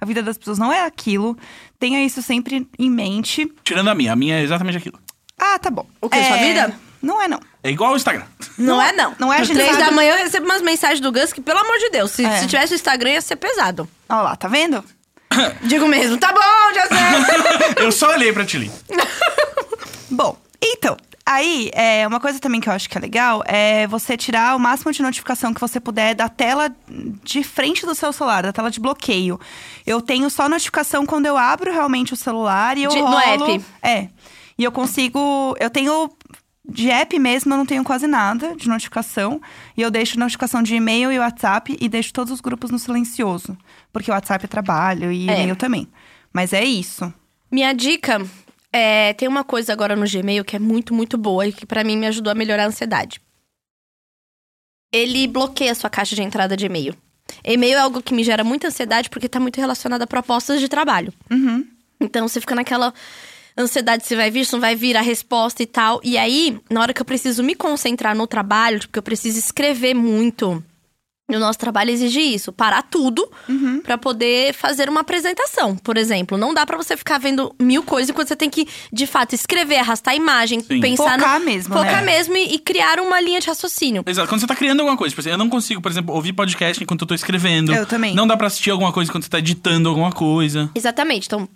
A: A vida das pessoas não é aquilo. Tenha isso sempre em mente.
C: Tirando a minha. A minha é exatamente aquilo.
A: Ah, tá bom.
B: O quê? Sua vida?
A: Não é, não.
C: É igual o Instagram.
B: Não,
A: Não-
B: é, não.
A: não é, a gente
B: três
A: sabe-
B: da manhã eu recebo umas mensagens do Gus que, pelo amor de Deus, se,
A: É.
B: se tivesse o Instagram ia ser pesado.
A: Olha lá, tá vendo? (coughs)
B: Digo mesmo, tá bom, já sei. (coughs)
C: Eu só olhei pra Tilly. (coughs)
A: Bom, então, aí, é, uma coisa também que eu acho que é legal é você tirar o máximo de notificação que você puder da tela de frente do seu celular, da tela de bloqueio. Eu tenho só notificação quando eu abro realmente o celular e eu
B: De- no
A: rolo-
B: app.
A: É. E eu consigo. Eu tenho. De app mesmo, eu não tenho quase nada de notificação. E eu deixo notificação de e-mail e WhatsApp e deixo todos os grupos no silencioso. Porque o WhatsApp é trabalho e
B: É.
A: e-mail também. Mas é isso.
B: Minha dica é: tem uma coisa agora no Gmail que é muito, muito boa e que pra mim me ajudou a melhorar a ansiedade. Ele bloqueia a sua caixa de entrada de e-mail. E-mail é algo que me gera muita ansiedade porque tá muito relacionado a propostas de trabalho.
A: Uhum.
B: Então você fica naquela ansiedade se vai vir, se não vai vir a resposta e tal. E aí, na hora que eu preciso me concentrar no trabalho, tipo, que eu preciso escrever muito, E o nosso trabalho exige isso, parar tudo
A: Uhum.
B: pra poder fazer uma apresentação, por exemplo. Não dá pra você ficar vendo mil coisas enquanto você tem que, de fato, escrever, arrastar a imagem,
C: Sim.
B: pensar
A: Focar
B: no,
A: mesmo,
B: focar
A: né?
B: mesmo e, e criar uma linha de raciocínio.
C: Exato. Quando você tá criando alguma coisa, tipo assim, eu não consigo, por exemplo, ouvir podcast enquanto eu tô escrevendo.
A: Eu também.
C: Não dá pra assistir alguma coisa enquanto você tá editando alguma coisa.
B: Exatamente. Então,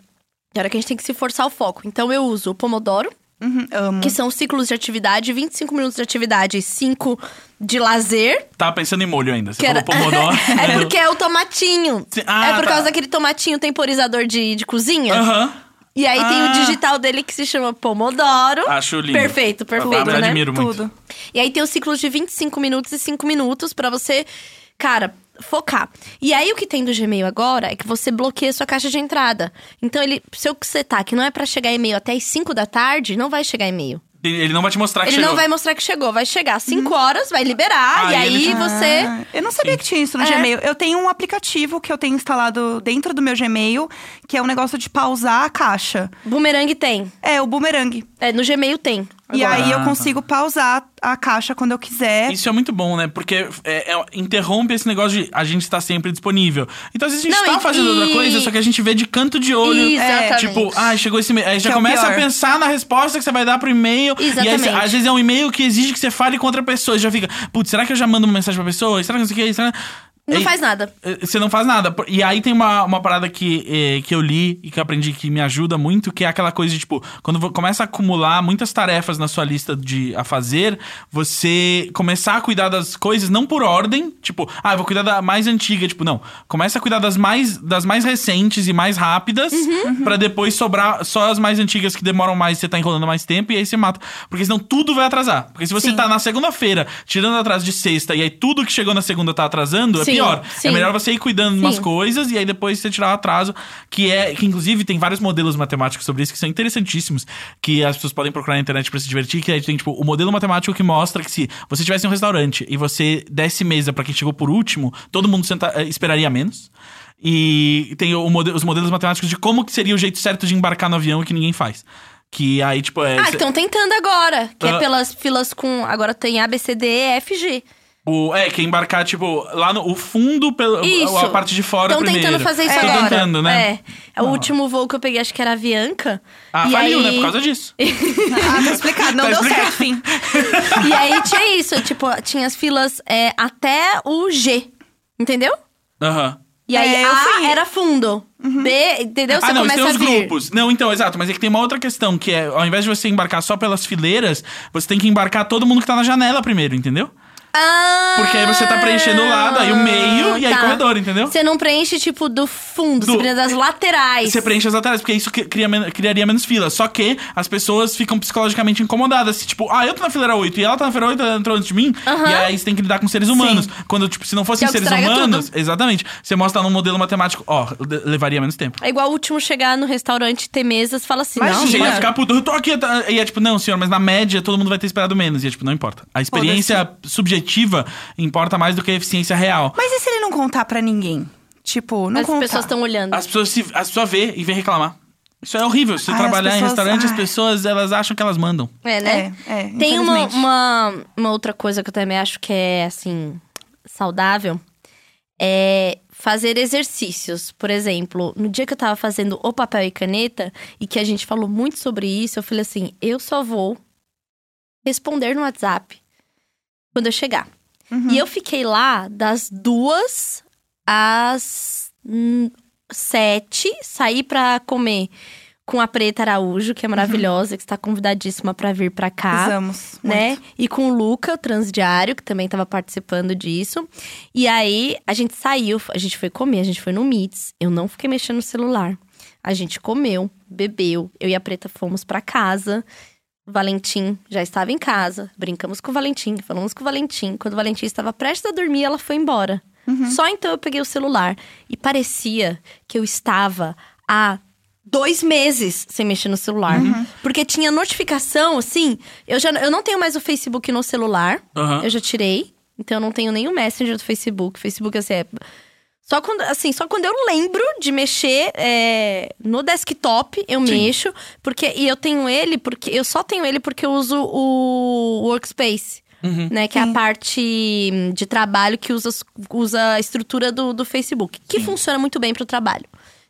B: é hora que a gente tem que se forçar o foco. Então, eu uso o Pomodoro,
A: Uhum,
B: que são ciclos de atividade, 25 minutos de atividade e 5 de lazer.
C: Tava pensando em molho ainda. Você
B: Que era-
C: falou pomodoro. (laughs)
B: é porque é o tomatinho.
C: Ah,
B: é por
C: tá.
B: causa daquele tomatinho temporizador de, de cozinha.
C: Aham.
B: E aí tem o
C: Ah.
B: digital dele que se chama Pomodoro.
C: Acho lindo.
B: Perfeito, perfeito,
C: Eu
B: né?
C: admiro muito.
A: Tudo.
B: E aí tem os ciclos de 25 minutos e 5 minutos pra você, cara, focar. E aí o que tem do Gmail agora é que você bloqueia sua caixa de entrada. Então ele, se eu setar que não é pra chegar e-mail até as 5 da tarde, não vai chegar e-mail.
C: Ele não vai te mostrar que
B: Ele
C: chegou.
B: não vai mostrar que chegou, vai chegar às 5 horas, vai liberar
C: Ah,
B: e
C: ele
B: aí
C: te-
B: você
A: Ah, eu não sabia
C: Sim.
A: que tinha isso no
B: É.
A: Gmail. Eu tenho um aplicativo que eu tenho instalado dentro do meu Gmail, que é um negócio de pausar a caixa.
B: Boomerang tem.
A: É, o boomerang.
B: É, no Gmail tem.
A: E
B: agora.
A: aí eu consigo pausar a caixa quando eu quiser.
C: Isso é muito bom, né? Porque é, é- interrompe esse negócio de a gente estar sempre disponível. Então, às vezes a gente
B: Não,
C: tá
B: e-
C: fazendo outra
B: e-
C: coisa, só que a gente vê de canto de olho.
B: Exatamente.
C: Tipo, ah, chegou esse e-mail. Aí já
A: é
C: começa a pensar na resposta que você vai dar pro e-mail. E aí,
B: Exatamente.
C: às vezes é um e-mail que exige que você fale com outra pessoa. E já fica, putz, será que eu já mando uma mensagem pra pessoa? Será que não sei o que? Será...
B: Não
C: E-
B: faz nada.
C: Eh, Você não faz nada. E aí tem uma, uma parada que, eh, que eu li e que eu aprendi que me ajuda muito, que é aquela coisa de, tipo, quando começa a acumular muitas tarefas na sua lista de a fazer, você começar a cuidar das coisas não por ordem, tipo, ah, eu vou cuidar da mais antiga, tipo, não. Começa a cuidar das mais, das mais recentes e mais rápidas, pra depois sobrar só as mais antigas que demoram mais, você tá enrolando mais tempo, e aí você mata. Porque senão tudo vai atrasar. Porque se você
A: Sim.
C: tá na segunda-feira tirando atraso de sexta, e aí tudo que chegou na segunda tá atrasando, é
B: Sim,
C: pior.
B: sim.
C: É melhor você ir cuidando de umas coisas e aí depois você tirar o atraso, que é que inclusive tem vários modelos matemáticos sobre isso que são interessantíssimos, que as pessoas podem procurar na internet pra se divertir, que aí tem tipo o modelo matemático que mostra que se você tivesse em um restaurante e você desse mesa pra quem chegou por último, todo mundo senta- eh, esperaria menos. E tem o mode- os modelos matemáticos de como que seria o jeito certo de embarcar no avião que ninguém faz. Que aí, tipo, é.
B: Ah, estão tentando agora. Que é
C: Ah.
B: pelas filas com. Agora tem A, B, C, D, E, F, G.
C: O, é, que embarcar, tipo, lá no o fundo, pelo,
B: Isso.
C: a parte de fora
B: Estão
C: primeiro.
B: tentando fazer isso
C: Tão
B: agora.
C: tentando, né?
B: É. O último voo que eu peguei, acho que era a Avianca.
C: Ah,
B: e
C: faliu,
B: aí...
C: né? Por causa disso. (laughs)
A: Ah, tá explicado. Não
C: Tá
A: deu
C: explicado.
A: certo, fim. (laughs)
B: E aí tinha isso, tipo, tinha as filas é, até o G. Entendeu?
C: Aham.
B: E aí
A: É, eu
B: A
A: fui-
B: era fundo. B, entendeu? Você
C: ah, não, isso
B: começa
C: tem
B: a
C: os
B: vir.
C: grupos. Não, então, exato. Mas é que tem uma outra questão, que é, ao invés de você embarcar só pelas fileiras, você tem que embarcar todo mundo que tá na janela primeiro, entendeu?
B: Ah,
C: Porque aí você tá preenchendo o lado, aí o meio e aí
B: tá.
C: corredor, entendeu?
B: Você não preenche, tipo, do fundo,
C: Do-
B: você preenche das laterais.
C: Você preenche as laterais, porque isso cri- cria men- criaria menos filas. Só que as pessoas ficam psicologicamente incomodadas. Se, tipo, ah, eu tô na fileira 8 e ela tá na fileira 8, ela entrou antes de mim.
B: Aham.
C: E aí você tem que lidar com seres humanos. Quando, tipo, se não fossem
B: é o que
C: seres
B: estraga
C: humanos,
B: tudo.
C: exatamente. Você mostra num modelo matemático, ó, le- levaria menos tempo.
B: É igual o último chegar no restaurante, ter mesas, fala assim,
A: Imagina.
B: não,
C: Você ia
B: mano.
C: ficar puto, eu tô aqui. tá- E é tipo, não, senhor, mas na média todo mundo vai ter esperado menos. E é tipo, não importa. A experiência subjetiva importa mais do que a eficiência real.
A: Mas e se ele não contar pra ninguém? Tipo, não
B: As
A: contar.
B: pessoas estão olhando.
C: As pessoas, se, as pessoas vê e vem reclamar. Isso é horrível. Se você
A: Ai,
C: trabalhar
A: as
C: em
A: pessoas-
C: restaurante, as
A: ai.
C: pessoas elas acham que elas mandam.
B: É, né?
A: É, é,
B: Tem uma, uma, uma outra coisa que eu também acho que é, assim, saudável. É fazer exercícios. Por exemplo, no dia que eu tava fazendo o papel e caneta, e que a gente falou muito sobre isso, eu falei assim: eu só vou responder no WhatsApp quando eu chegar.
A: Uhum.
B: E eu fiquei lá das duas às hum, sete, saí pra comer com a Preta Araújo, que é maravilhosa, que está convidadíssima pra vir pra cá
A: Usamos.
B: né? E com o Luca, o transdiário, que também tava participando disso. E aí, a gente saiu, a gente foi comer, a gente foi no Meets. Eu não fiquei mexendo no celular. A gente comeu, bebeu. Eu e a Preta fomos pra casa. O Valentim já estava em casa. Brincamos com o Valentim, falamos com o Valentim. Quando o Valentim estava prestes a dormir, ela foi embora. Só então eu peguei o celular. E parecia que eu estava há dois meses sem mexer no celular. Porque tinha notificação, assim. Eu, já, eu não tenho mais o Facebook no celular.
C: Aham.
B: Eu já tirei. Então eu não tenho nenhum Messenger do Facebook. Facebook, assim, é. Só quando, assim, só quando eu lembro de mexer é, no desktop, eu
C: Sim.
B: mexo. Porque, e eu tenho ele, porque eu só tenho ele porque eu uso o Workspace. né? Que é a parte hum, de trabalho que usa, usa a estrutura do, do Facebook. Que funciona muito bem pro trabalho.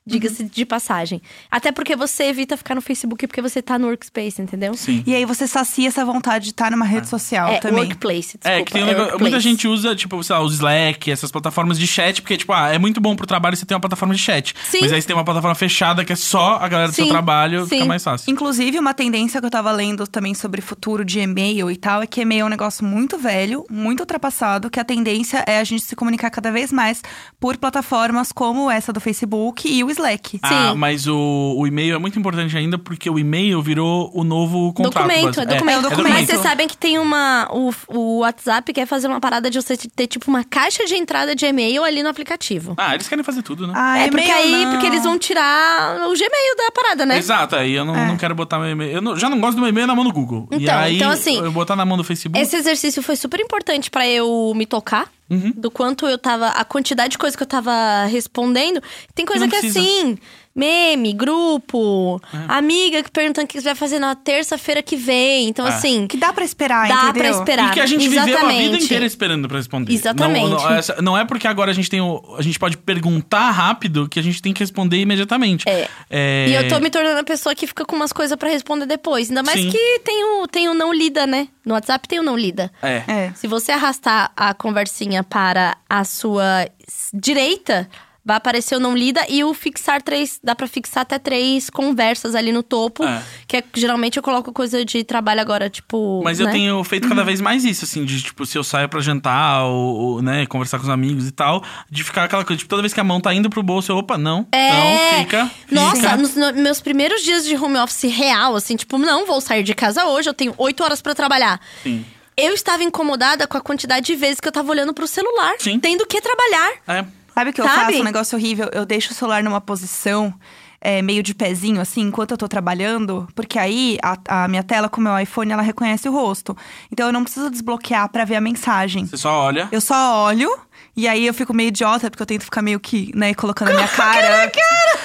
B: Diga-se de passagem. Até porque você evita ficar no Facebook porque você tá no workspace, entendeu?
C: Sim.
A: E aí você sacia essa vontade de estar numa rede social
B: É,
A: também.
B: workplace, desculpa.
C: É, que tem um negócio-
B: workplace.
C: muita gente usa, tipo, sei lá, o Slack, essas plataformas de chat, porque, tipo, ah, é muito bom pro trabalho você ter uma plataforma de chat.
B: Sim.
C: Mas aí você tem uma plataforma fechada que é só a galera do seu
B: Sim,
C: trabalho, fica
B: sim.
C: mais fácil.
A: Inclusive, uma tendência que eu tava lendo também sobre futuro de e-mail e tal, é que e-mail é um negócio muito velho, muito ultrapassado, que a tendência é a gente se comunicar cada vez mais por plataformas como essa do Facebook e o Slack.
C: Ah,
B: Sim.
C: mas o, o e-mail é muito importante ainda porque o e-mail virou o novo contrato.
B: Documento, é
C: base-
B: documento.
A: É, é documento.
B: Mas vocês sabem que tem uma. O, o WhatsApp quer fazer uma parada de você ter, tipo, uma caixa de entrada de e-mail ali no aplicativo.
C: Ah, eles querem fazer tudo, né?
A: Ah,
B: é porque aí,
A: não.
B: porque eles vão tirar o Gmail da parada, né?
C: Exato, aí eu não,
A: É.
C: não quero botar meu e-mail. Eu não- já não gosto do meu e-mail na mão do Google. e
B: Então,
C: aí,
B: então, assim,
C: eu botar na mão do Facebook.
B: Esse exercício foi super importante pra eu me tocar.
C: Uhum.
B: Do quanto eu tava. A quantidade de coisa que eu tava respondendo. Tem coisa
C: Não
B: que é
C: precisa.
B: assim. Meme, grupo,
C: É.
B: amiga que perguntando o que você vai fazer na terça-feira que vem. Então,
C: É.
B: assim,
A: Que dá pra esperar,
B: dá
A: entendeu?
B: pra esperar.
C: E que a gente
B: Exatamente.
C: viveu a vida inteira esperando pra responder.
B: Exatamente.
C: Não, não, não é porque agora a gente tem o, a gente pode perguntar rápido que a gente tem que responder imediatamente.
B: É.
C: É,
B: E eu tô me tornando a pessoa que fica com umas coisas pra responder depois. Ainda mais
C: Sim.
B: que tem o, tem o não lida, né? No WhatsApp tem o não lida.
C: É.
A: É.
B: Se você arrastar a conversinha para a sua direita, vai aparecer o não lida e o fixar três. Dá pra fixar até três conversas ali no topo.
C: É.
B: Que é, geralmente eu coloco coisa de trabalho agora, tipo.
C: Mas eu
B: né?
C: tenho feito cada vez mais isso, assim, de tipo, se eu saio pra jantar ou, ou, né, conversar com os amigos e tal, de ficar aquela coisa, tipo, toda vez que a mão tá indo pro bolso, eu, opa, não.
B: É.
C: Não, fica.
B: Nossa,
C: fica.
B: nos no- meus primeiros dias de home office real, assim, tipo, não vou sair de casa hoje, eu tenho oito horas pra trabalhar.
C: Sim.
B: Eu estava incomodada com a quantidade de vezes que eu tava olhando pro celular,
C: Sim.
B: tendo que trabalhar.
C: É.
A: Sabe o que eu
B: Sabe?
A: faço? Um negócio horrível. Eu deixo o celular numa posição é, meio de pezinho, assim, enquanto eu tô trabalhando. Porque aí a, a minha tela com o meu iPhone, ela reconhece o rosto. Então eu não preciso desbloquear pra ver a mensagem.
C: Você só olha.
A: Eu só olho. E aí eu fico meio idiota, porque eu tento ficar meio que, né, colocando a minha cara.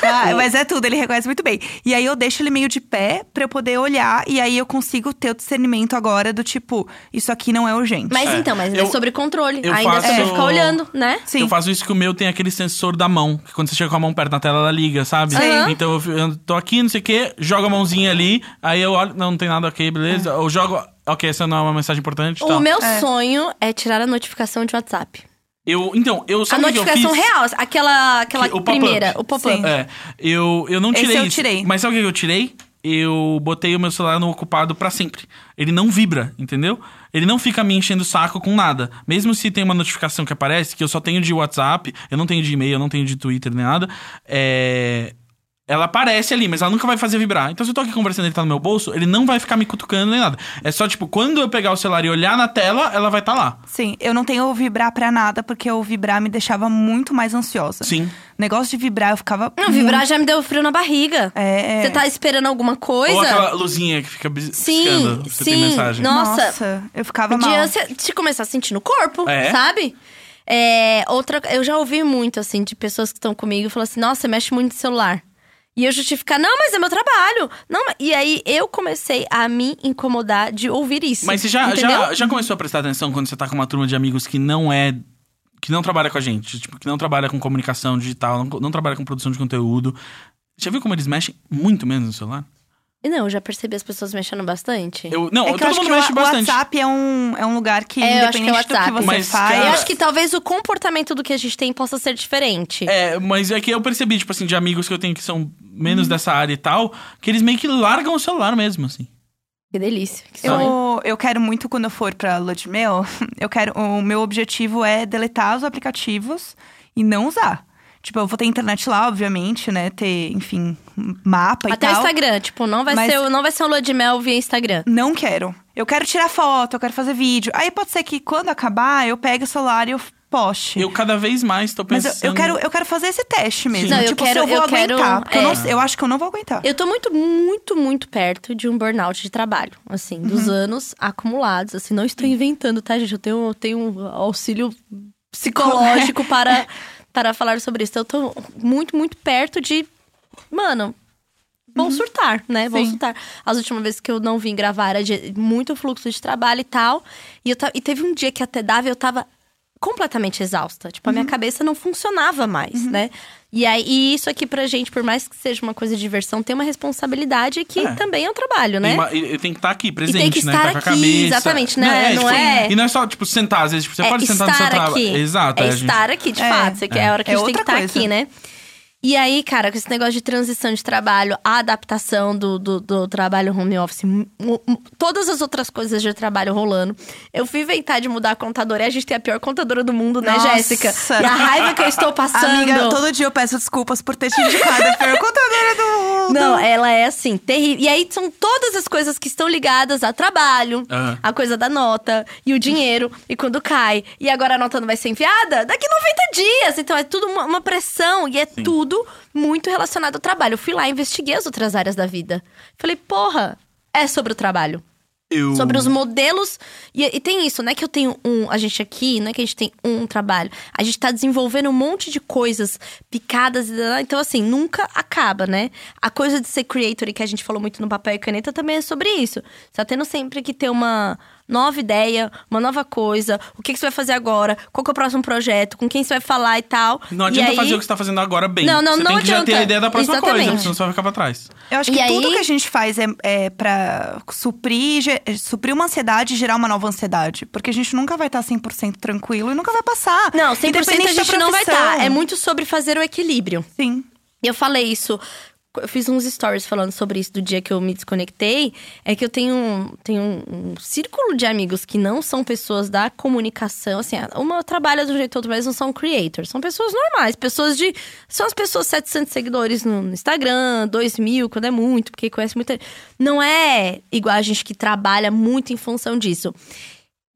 A: Ah, mas é tudo, ele reconhece muito bem. E aí eu deixo ele meio de pé pra eu poder olhar. E aí eu consigo ter o discernimento agora do tipo, isso aqui não é urgente.
B: Mas
C: É.
B: então, mas ainda
C: Eu-
B: é sobre controle.
C: eu
B: ainda é
C: faço-
B: ficar olhando, né?
A: Sim.
C: Eu faço isso que o meu tem aquele sensor da mão. Que quando você chega com a mão perto na tela, ela liga, sabe?
B: Sim.
C: Então eu, fi- eu tô aqui, não sei o quê, jogo a mãozinha ali, aí eu olho, não, não tem nada, ok, beleza. Eu jogo, ok, essa não é uma mensagem importante.
B: O
C: tal.
B: meu
A: É.
B: sonho é tirar a notificação de WhatsApp.
C: Eu, então, eu
B: a
C: sabe o que eu
B: notificação
C: fiz?
B: real, aquela, aquela
C: Que- o
B: primeira, o pop-up.
C: É, eu, eu não
A: Esse
C: tirei
A: eu
C: isso.
A: tirei.
C: Mas sabe o que eu tirei? Eu botei o meu celular no ocupado pra sempre. Ele não vibra, entendeu? Ele não fica me enchendo o saco com nada. Mesmo se tem uma notificação que aparece, que eu só tenho de WhatsApp, eu não tenho de e-mail, eu não tenho de Twitter nem nada. É. Ela aparece ali, mas ela nunca vai fazer vibrar. Então, se eu tô aqui conversando e ele tá no meu bolso, ele não vai ficar me cutucando nem nada. É só, tipo, quando eu pegar o celular e olhar na tela, ela vai estar tá lá.
A: Sim, eu não tenho o vibrar pra nada, porque o vibrar me deixava muito mais ansiosa.
C: Sim.
A: Negócio de vibrar, eu ficava.
B: Não, vibrar já me deu frio na barriga.
A: É, é.
B: Você tá esperando alguma coisa?
C: Ou aquela luzinha que fica bis-
B: Sim,
C: piscando. Você tem
B: sim.
C: mensagem.
B: Nossa.
A: Nossa, eu ficava mal.
B: Podia você te começar a sentir no corpo,
C: É?
B: sabe? É, outra, eu já ouvi muito, assim, de pessoas que estão comigo e falam assim: nossa, você mexe muito no celular. E eu justificar, não, mas é meu trabalho. Não, e aí eu comecei a me incomodar de ouvir isso.
C: Mas você já,
B: entendeu?
C: já, já começou a prestar atenção quando você tá com uma turma de amigos que não é. que não trabalha com a gente? Tipo, que não trabalha com comunicação digital, não, não trabalha com produção de conteúdo. Já viu como eles mexem muito menos no celular?
B: Não, eu já percebi as pessoas mexendo bastante.
C: Eu, não,
A: É que eu
C: todo
A: acho
C: mundo
A: que
C: mexe
A: o,
C: bastante.
A: o WhatsApp é um, é um lugar que,
B: É, eu acho que é
A: independente do que
B: WhatsApp.
A: você
C: Mas,
A: faz.
C: cara-
B: Eu acho que talvez o comportamento do que a gente tem possa ser diferente.
C: É, mas é que eu percebi, tipo assim, de amigos que eu tenho que são menos dessa área e tal, que eles meio que largam o celular mesmo, assim.
B: Que delícia. Que.
A: Eu, eu quero muito, quando eu for pra Ludmel, (laughs) eu quero. O meu objetivo é deletar os aplicativos e não usar. Tipo, eu vou ter internet lá, obviamente, né? Ter, enfim, mapa
B: Até
A: e
B: o
A: tal.
B: Instagram, tipo, não vai,
A: Mas-
B: ser, o- não vai ser um lua de mel via Instagram.
A: Não quero. Eu quero tirar foto, eu quero fazer vídeo. Aí pode ser que quando acabar, eu pegue o celular e eu poste.
C: Eu cada vez mais tô
A: Mas
C: pensando.
A: eu, eu quero, eu quero fazer esse teste mesmo.
C: Sim. Não,
B: eu
A: tipo,
B: quero-
A: se eu vou
B: eu quero-
A: aguentar. Eu,
B: é.
A: não- eu acho que eu não vou aguentar.
B: Eu tô muito, muito, muito perto de um burnout de trabalho, assim, dos anos acumulados. Assim, não estou inventando, tá, gente? Eu tenho, eu tenho um auxílio psicológico para, (laughs) para falar sobre isso. Eu tô muito, muito perto de. Mano, vão surtar, né? Vão surtar. As últimas vezes que eu não vim gravar era de muito fluxo de trabalho e tal. E, eu e teve um dia que até dava, eu tava completamente exausta. Tipo, a minha cabeça não funcionava mais, né? E aí, e isso aqui pra gente, por mais que seja uma coisa de diversão, tem uma responsabilidade que
C: É.
B: também é um trabalho, né?
C: Uma- E, tem que estar aqui, presente,
B: tem que
C: né?
B: estar
C: tá com a
B: aqui,
C: cabeça.
B: exatamente, né? Não
C: tipo,
B: é-
C: E não é só, tipo, sentar. Às vezes, tipo, você
B: é
C: pode sentar no seu
B: estar
C: trabalho.
B: aqui.
C: Exato.
B: É
C: gente-
B: estar aqui, de
A: É,
B: fato. Você quer- É a hora que
A: é
B: a gente tem que estar
A: coisa.
B: aqui, né? E aí, cara, com esse negócio de transição de trabalho, a adaptação do, do, do trabalho home office, todas as outras coisas de trabalho rolando. Eu fui inventar de mudar a contadora e a gente tem a pior contadora do mundo, né,
A: Nossa.
B: Jéssica? E a raiva que eu estou passando.
A: Amiga, todo dia eu peço desculpas por ter te indicado a pior contadora do mundo.
B: Não, ela é assim, terrível. E aí são todas as coisas que estão ligadas a trabalho,
C: Aham.
B: a coisa da nota e o dinheiro. e quando cai, e agora a nota não vai ser enviada, daqui 90 dias. Então é tudo uma, uma pressão e é tudo muito relacionado ao trabalho. Eu fui lá e investiguei as outras áreas da vida. Falei, porra, é sobre o trabalho.
C: Eu...
B: Sobre os modelos. E, e tem isso, não é que eu tenho um. A gente aqui, não é que a gente tem um trabalho. A gente tá desenvolvendo um monte de coisas picadas. Então, assim, nunca acaba, né? A coisa de ser creator, que a gente falou muito no papel e caneta, também é sobre isso. Você tá tendo sempre que ter uma nova ideia, uma nova coisa. O que, que você vai fazer agora? Qual que é o próximo projeto? Com quem você vai falar e tal.
C: Não
B: E
C: adianta
B: aí-
C: fazer o que você tá fazendo agora bem.
B: Não, não,
C: você
B: não
C: tem que já ter
B: adianta.
C: a ideia da próxima coisa,
B: Exatamente.
C: porque senão você vai ficar pra trás.
A: Eu acho
B: E
A: que
B: aí-
A: tudo que a gente faz é, é pra suprir, suprir uma ansiedade e gerar uma nova ansiedade. Porque a gente nunca vai estar 100% tranquilo e nunca vai passar.
B: Não, 100% a gente não vai estar. É muito sobre fazer o equilíbrio.
A: Sim.
B: E eu falei isso. Eu fiz uns stories falando sobre isso do dia que eu me desconectei. É que eu tenho, um- tenho um, um círculo de amigos que não são pessoas da comunicação. Assim, uma trabalha de um jeito ou outro, mas não são creators. São pessoas normais. Pessoas de. São as pessoas 700 seguidores no Instagram, 2 mil, quando é muito, porque conhece muita. Não é igual a gente que trabalha muito em função disso.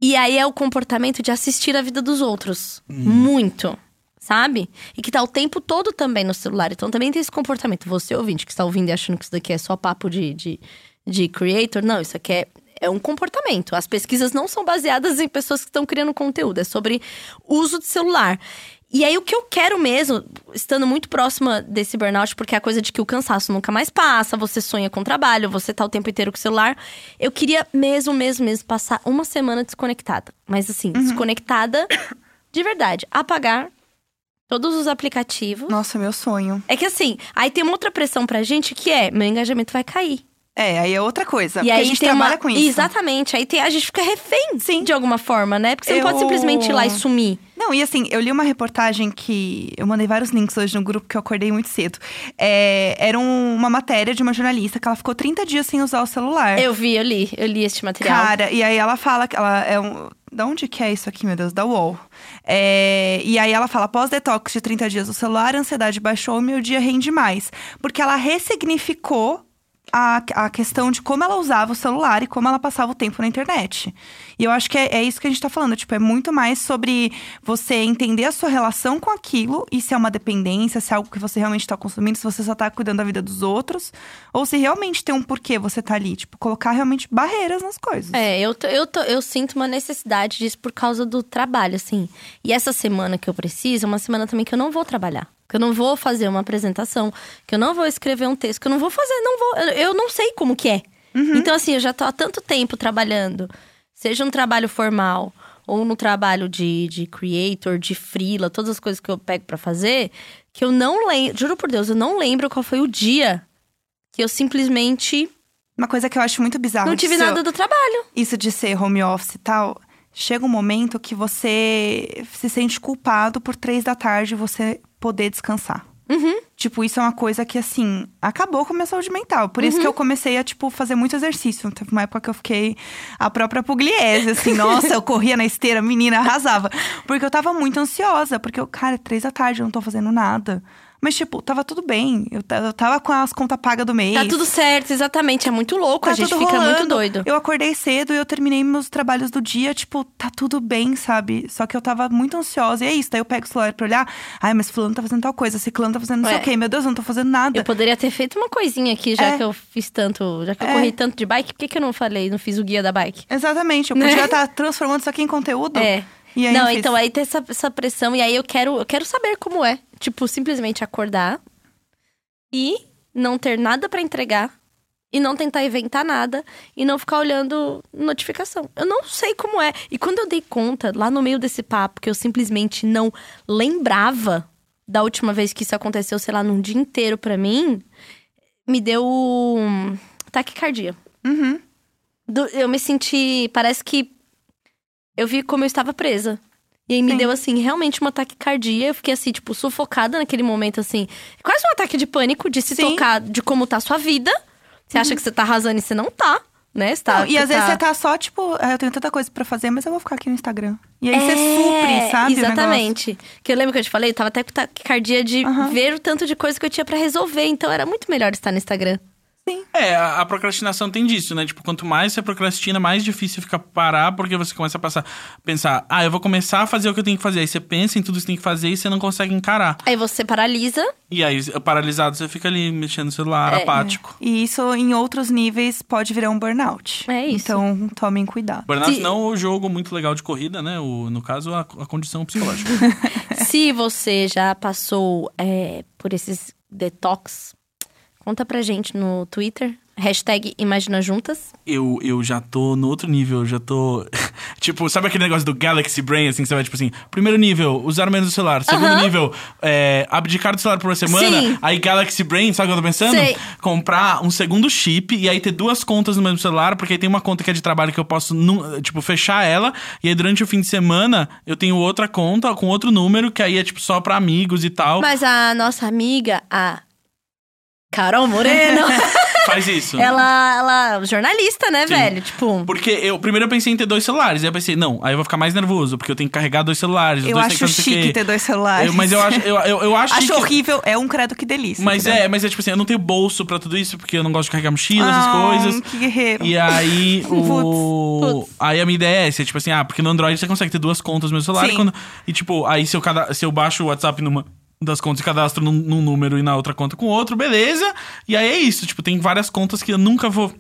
B: E aí é o comportamento de assistir a vida dos outros. Muito. Sabe? E que tá o tempo todo também no celular. Então também tem esse comportamento. Você, ouvinte, que está ouvindo e achando que isso daqui é só papo de, de, de creator. Não, isso aqui é, é um comportamento. As pesquisas não são baseadas em pessoas que estão criando conteúdo. É sobre uso de celular. E aí, o que eu quero mesmo, estando muito próxima desse burnout, porque é a coisa de que o cansaço nunca mais passa, você sonha com trabalho, você tá o tempo inteiro com o celular. Eu queria mesmo, mesmo, mesmo passar uma semana desconectada. Mas assim, desconectada de verdade. Apagar todos os aplicativos.
A: Nossa, meu sonho.
B: É que assim, aí tem uma outra pressão pra gente que é: meu engajamento vai cair.
A: É, aí é outra coisa.
B: e
A: porque
B: aí
A: a gente trabalha
B: uma...
A: com isso.
B: Exatamente. Aí tem... a gente fica refém
A: Sim.
B: de alguma forma, né? Porque você não pode
A: Eu-
B: simplesmente ir lá e sumir.
A: Não, e assim, eu li uma reportagem que. Eu mandei vários links hoje no grupo que eu acordei muito cedo. É, era um- uma matéria de uma jornalista que ela ficou 30 dias sem usar o celular.
B: Eu vi, eu li, eu li este material.
A: Cara, e aí ela fala que ela é um. Da onde que é isso aqui, meu Deus? Da UOL. É, e aí ela fala: após detox de 30 dias do celular, a ansiedade baixou meu dia rende mais. Porque ela ressignificou a, a questão de como ela usava o celular e como ela passava o tempo na internet. E eu acho que é, é isso que a gente tá falando. Tipo, é muito mais sobre você entender a sua relação com aquilo e se é uma dependência, se é algo que você realmente tá consumindo, se você só tá cuidando da vida dos outros, ou se realmente tem um porquê você tá ali. Tipo, colocar realmente barreiras nas coisas.
B: É, eu, tô- eu, tô- eu sinto uma necessidade disso por causa do trabalho, assim. E essa semana que eu preciso é uma semana também que eu não vou trabalhar. Que eu não vou fazer uma apresentação, que eu não vou escrever um texto, que eu não vou fazer, não vou. Eu, não sei como que é. Então, assim, eu já tô há tanto tempo trabalhando, seja um trabalho formal ou no trabalho de, de creator, de freela, todas as coisas que eu pego pra fazer, que eu não lembro, juro por Deus, eu não lembro qual foi o dia que eu simplesmente
A: Uma coisa que eu acho muito bizarra.
B: não tive nada do trabalho.
A: Isso de ser home office e tal. Chega um momento que você se sente culpado por três da tarde você poder descansar.
B: Uhum.
A: Tipo, isso é uma coisa que, assim, acabou com a minha saúde mental. Por
B: Uhum.
A: isso que eu comecei a, tipo, fazer muito exercício. Teve uma época que eu fiquei a própria pugliese, assim. (laughs) Nossa, eu corria na esteira, menina, arrasava. Porque eu tava muito ansiosa. Porque eu, cara, é três da tarde, eu não tô fazendo nada. Mas, tipo, tava tudo bem. Eu, eu tava com as contas pagas do mês.
B: Tá tudo certo, exatamente. É muito louco,
A: Tá
B: a gente fica muito
A: rolando.
B: doido.
A: Eu acordei cedo e eu terminei meus trabalhos do dia, tipo, tá tudo bem, sabe? Só que eu tava muito ansiosa. E é isso, daí eu pego o celular pra olhar. Ai, mas fulano tá fazendo tal coisa, ciclano tá fazendo não sei
B: É.
A: o quê. Meu Deus, eu não tô fazendo nada.
B: Eu poderia ter feito uma coisinha aqui, já
A: É.
B: que eu fiz tanto, já que eu
A: É.
B: corri tanto de bike, por que, que eu não falei, não fiz o guia da bike?
A: Exatamente, eu
B: Né?
A: podia estar transformando isso aqui em conteúdo.
B: É.
A: E aí
B: não,
A: fiz.
B: então aí tem essa, essa pressão, e aí eu quero, eu quero saber como é. Tipo, simplesmente acordar e não ter nada pra entregar e não tentar inventar nada e não ficar olhando notificação. Eu não sei como é. E quando eu dei conta, lá no meio desse papo, que eu simplesmente não lembrava da última vez que isso aconteceu, sei lá, num dia inteiro pra mim, me deu um taquicardia.
A: Uhum.
B: Do- eu me senti. Parece que. Eu vi como eu estava presa. E aí me
A: Sim.
B: deu, assim, realmente uma taquicardia. Eu fiquei, assim, tipo, sufocada naquele momento, assim. Quase um ataque de pânico de se
A: Sim.
B: tocar de como tá a sua vida. Você acha que você tá arrasando e você não tá, né? Você tá,
A: Não, e às vezes você tá só, tipo, "Ah, eu tenho tanta coisa pra fazer, mas eu vou ficar aqui no Instagram. E aí você
B: É,
A: supre, sabe?
B: Exatamente. Que eu lembro que eu te falei, eu tava até com taquicardia de
A: Aham.
B: ver o tanto de coisa que eu tinha pra resolver. Então era muito melhor estar no Instagram.
C: É, a, a procrastinação tem disso, né? Tipo, quanto mais você procrastina, mais difícil fica parar, porque você começa a passar, pensar, ah, eu vou começar a fazer o que eu tenho que fazer. Aí você pensa em tudo que você tem que fazer e você não consegue encarar.
B: Aí você paralisa.
C: E aí, paralisado, você fica ali mexendo no celular,
B: É.
C: apático.
A: E isso, em outros níveis, pode virar um burnout.
B: É isso.
A: Então, tomem cuidado.
C: Burnout
B: Se-
C: não o jogo muito legal de corrida, né? O, no caso, a, a condição psicológica. (laughs)
B: Se você já passou é, por esses detox, conta pra gente no Twitter. Hashtag Imagina Juntas.
C: eu, eu já tô no outro nível, eu já tô. (laughs) tipo, sabe aquele negócio do Galaxy Brain, assim, que você vai, tipo assim, primeiro nível, usar menos o celular. Segundo
B: Aham.
C: nível, é, abdicar do celular por uma semana.
B: Sim.
C: Aí Galaxy Brain, sabe o que eu tô pensando?
B: Sei.
C: Comprar um segundo chip e aí ter duas contas no mesmo celular, porque aí tem uma conta que é de trabalho que eu posso, tipo, fechar ela. E aí durante o fim de semana eu tenho outra conta com outro número, que aí é, tipo, só pra amigos e tal.
B: Mas a nossa amiga, a Carol Moreno, (laughs)
C: Faz isso.
B: ela, ela jornalista, né,
C: Sim.
B: velho? Tipo,
C: Porque eu primeiro eu pensei em ter dois celulares. Aí eu pensei, não, aí eu vou ficar mais nervoso, porque eu tenho que carregar dois celulares.
A: Eu
C: dois
A: acho
C: que
A: chique
C: quê.
A: ter dois celulares.
C: Eu- mas eu acho, eu, eu, eu acho, (laughs)
A: Acho
C: chique-
A: horrível. É um credo que delícia.
C: Mas
A: entendeu?
C: é, mas é tipo assim, eu não tenho bolso pra tudo isso, porque eu não gosto de carregar mochila, essas
A: Ah,
C: coisas.
A: Que guerreiro.
C: E aí, (laughs) o.
B: Putz, putz.
C: Aí a minha ideia é essa, tipo assim, ah, porque no Android você consegue ter duas contas no meu celular.
A: Sim.
C: E, quando, e tipo, aí se eu, cada, se eu baixo o WhatsApp numa das contas e cadastro num, num número e na outra conta com outro, beleza. E aí é isso, tipo, tem várias contas que eu nunca vou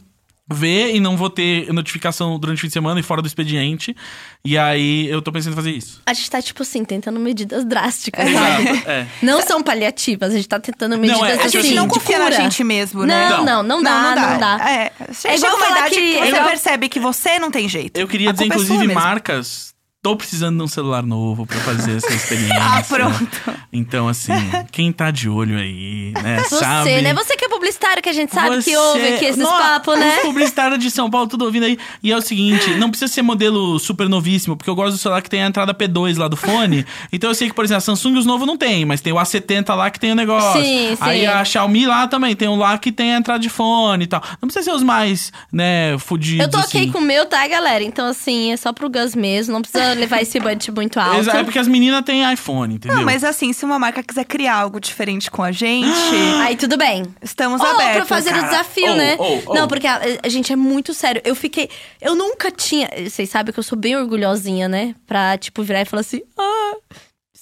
C: ver e não vou ter notificação durante o fim de semana e fora do expediente. E aí eu tô pensando em fazer isso.
B: a gente tá, tipo assim, tentando medidas drásticas, sabe?
C: Exato, é.
B: Não são paliativas, a gente tá tentando medidas
C: Não, é- é
A: A
C: que
A: gente
B: assim,
A: não confia na gente mesmo, né?
B: Não, não, não dá, não dá.
A: É,
B: É
A: chega
B: igual
A: uma
B: falar
A: idade
B: que-
A: que,
B: é
A: você
B: igual-
A: percebe que você não tem jeito.
C: Eu queria
A: A
C: dizer,
A: é sua
C: inclusive,
A: mesmo.
C: marcas. Tô precisando de um celular novo pra fazer essa (laughs) experiência.
A: Ah, pronto.
C: Então, assim, quem tá de olho aí, né?
B: Você,
C: sabe?
B: né? Você que é publicitário, que a gente sabe que
C: Você-
B: ouve aqui esses
C: Nossa,
B: papos, né? (laughs)
C: Os publicitários de São Paulo, tudo ouvindo aí. E é o seguinte, não precisa ser modelo super novíssimo, porque eu gosto do celular que tem a entrada P2 lá do fone. Então eu sei que, por exemplo, a Samsung os novos não tem, mas tem o A70 lá que tem o negócio.
B: Sim,
C: Aí
B: sim.
C: a Xiaomi lá também tem um lá que tem a entrada de fone e tal. Não precisa ser os mais, né, fudidos.
B: Eu tô ok
C: assim.
B: com o meu, tá, galera? Então, assim, é só pro Gus mesmo. Não precisa levar esse budget muito alto.
C: Exato, É porque as meninas têm iPhone, entendeu?
A: Não, mas assim, se uma marca quiser criar algo diferente com a gente, (gasps)
B: Aí tudo bem.
A: estamos
B: Ou
A: abertos.
B: pra fazer o
C: cara.
B: desafio,
C: Ou,
B: né?
C: ou, ou.
B: Não, porque a, a gente é muito sério. Eu fiquei. Eu nunca tinha. Vocês sabem que eu sou bem orgulhosinha, né? Pra, tipo, virar e falar assim: ah,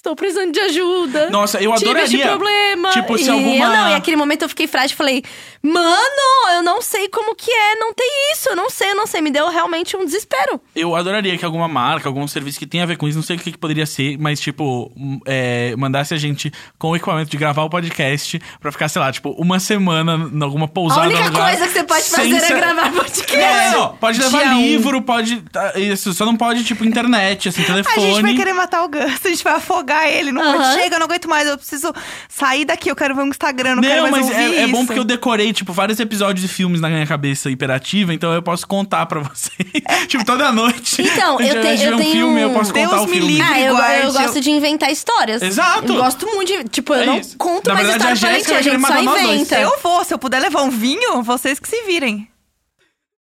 B: estou precisando de ajuda.
C: Nossa, eu
B: Tive esse
C: adoraria.
B: problema.
C: Tipo, se
B: e
C: alguma-
B: Eu não, e aquele momento eu fiquei frágil e falei: Mano, eu não sei como que é, não tem isso, eu não sei, eu não sei. Me deu realmente um desespero.
C: Eu adoraria que alguma marca, algum serviço que tenha a ver com isso, não sei o que, que poderia ser, mas, tipo, hum, é, mandasse a gente com o equipamento de gravar o podcast pra ficar, sei lá, tipo, uma semana em alguma pousada.
B: a única
C: lugar,
B: coisa que você pode fazer
C: ser-
B: é gravar podcast. (laughs)
C: Não, não, pode levar
A: Dia um.
C: livro, pode. tá, Isso, só não pode, tipo, internet, assim,
A: A
C: telefone.
A: gente vai querer matar o Gus, a gente vai afogar ele. Não chega, eu não aguento mais, eu preciso sair daqui, eu quero ver um Instagram, não, quero
C: Não,
A: mais
C: mas
A: ouvir
C: é, é bom porque eu decorei, tipo, vários episódios de filmes na minha cabeça hiperativa, então eu posso contar pra (laughs) vocês. tipo, toda noite.
B: Então,
C: a gente
B: eu tenho- eu
C: um
B: tenho-
C: filme, eu posso contar
A: Deus
C: o
A: me
C: filme.
A: livre.
B: Ah, eu,
A: Guarde,
B: eu gosto
A: eu-
B: de inventar histórias.
C: Exato.
B: Eu gosto muito de. Tipo, eu
C: É
B: não
C: isso.
B: conto
C: Na
B: mais
C: verdade,
B: história
C: a
B: pra mentir, a gente só inventa.
A: Eu vou, se eu puder levar um vinho, vocês que se virem.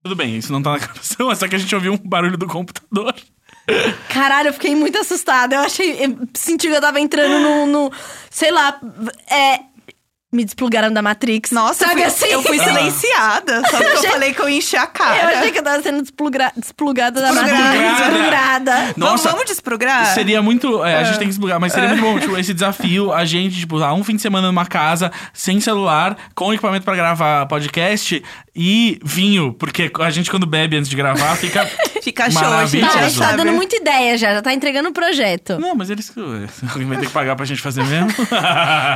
C: Tudo bem, isso não tá na (laughs) gravação, é só que a gente ouviu um barulho do computador.
B: Caralho, eu fiquei muito assustada. Eu achei. Eu senti que eu tava entrando no. no- sei lá. É. Me desplugaram da Matrix.
A: Nossa,
B: sabe
A: eu fui,
B: assim?
A: eu fui (laughs) silenciada. Só porque eu falei que eu ia encher a cara.
B: Eu achei que eu tava sendo desplugra- desplugada da. Matrix. Desplugada.
A: Vamos-
C: Nossa,
A: vamos desprograr?
C: Seria muito. é, a gente tem que explicar, mas seria muito bom, tipo, esse desafio, a gente, tipo, lá um fim de semana numa casa, sem celular, com equipamento pra gravar podcast e vinho. Porque a gente, quando bebe antes de gravar, fica. (laughs)
A: Fica show, gente.
B: Tá, a
C: Maravilhoso.
B: gente tá
A: sabe?
B: dando muita ideia já, já tá entregando o projeto.
C: Não, mas eles. (laughs) Alguém vai ter que pagar pra gente fazer mesmo.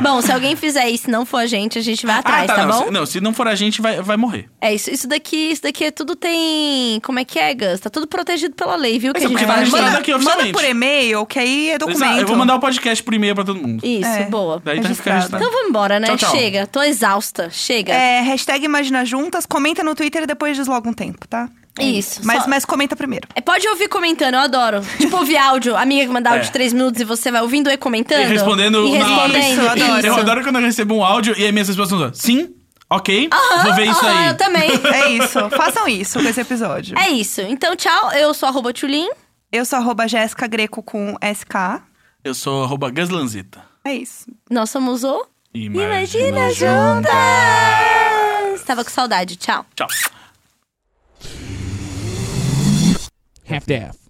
B: Bom, se alguém fizer isso não não for a gente, a gente vai atrás,
C: ah,
B: tá,
C: não,
B: bom?
C: Se, não, se não for a gente, vai, vai morrer.
B: É isso, isso daqui, isso daqui é tudo tem. Como é que é, Gus? Tá tudo protegido pela lei, viu? Que
C: é
B: a gente
C: tá registrado
B: Manda-
C: aqui
A: Manda por e-mail, que aí é documento.
C: Exato, Eu vou mandar o podcast por e-mail pra todo mundo.
B: Isso,
A: É.
B: boa.
C: Daí tá fica
A: Registrado.
C: registrado.
B: Então vamos embora, né?
C: Tchau, tchau.
B: Chega, tô exausta. Chega.
A: É, hashtag Imagina Juntas, comenta no Twitter e depois desloga um tempo, tá? É
B: Isso,
A: Mas,
B: só-
A: mas comenta primeiro.
B: É, pode ouvir comentando, eu adoro. (laughs) Tipo, ouvir áudio, amiga que manda áudio
C: É.
B: de 3 minutos e você vai ouvindo e comentando.
C: E respondendo
B: E
C: na hora.
B: respondendo.
A: Isso, eu adoro.
C: Eu adoro quando eu recebo um áudio e aí minhas respostas são sim, ok, vou ver isso
B: Aham,
C: aí.
B: Eu também. (laughs)
A: É isso. Façam isso com esse episódio.
B: É isso. Então, tchau. Eu sou arroba Tchulin.
A: Eu sou arroba Jéssica Greco com SK.
C: Eu sou arroba Gaslanzita.
A: É isso.
B: Nós somos o
C: Imagina,
B: Juntas. Tava com saudade. Tchau.
C: Tchau.
D: half daff.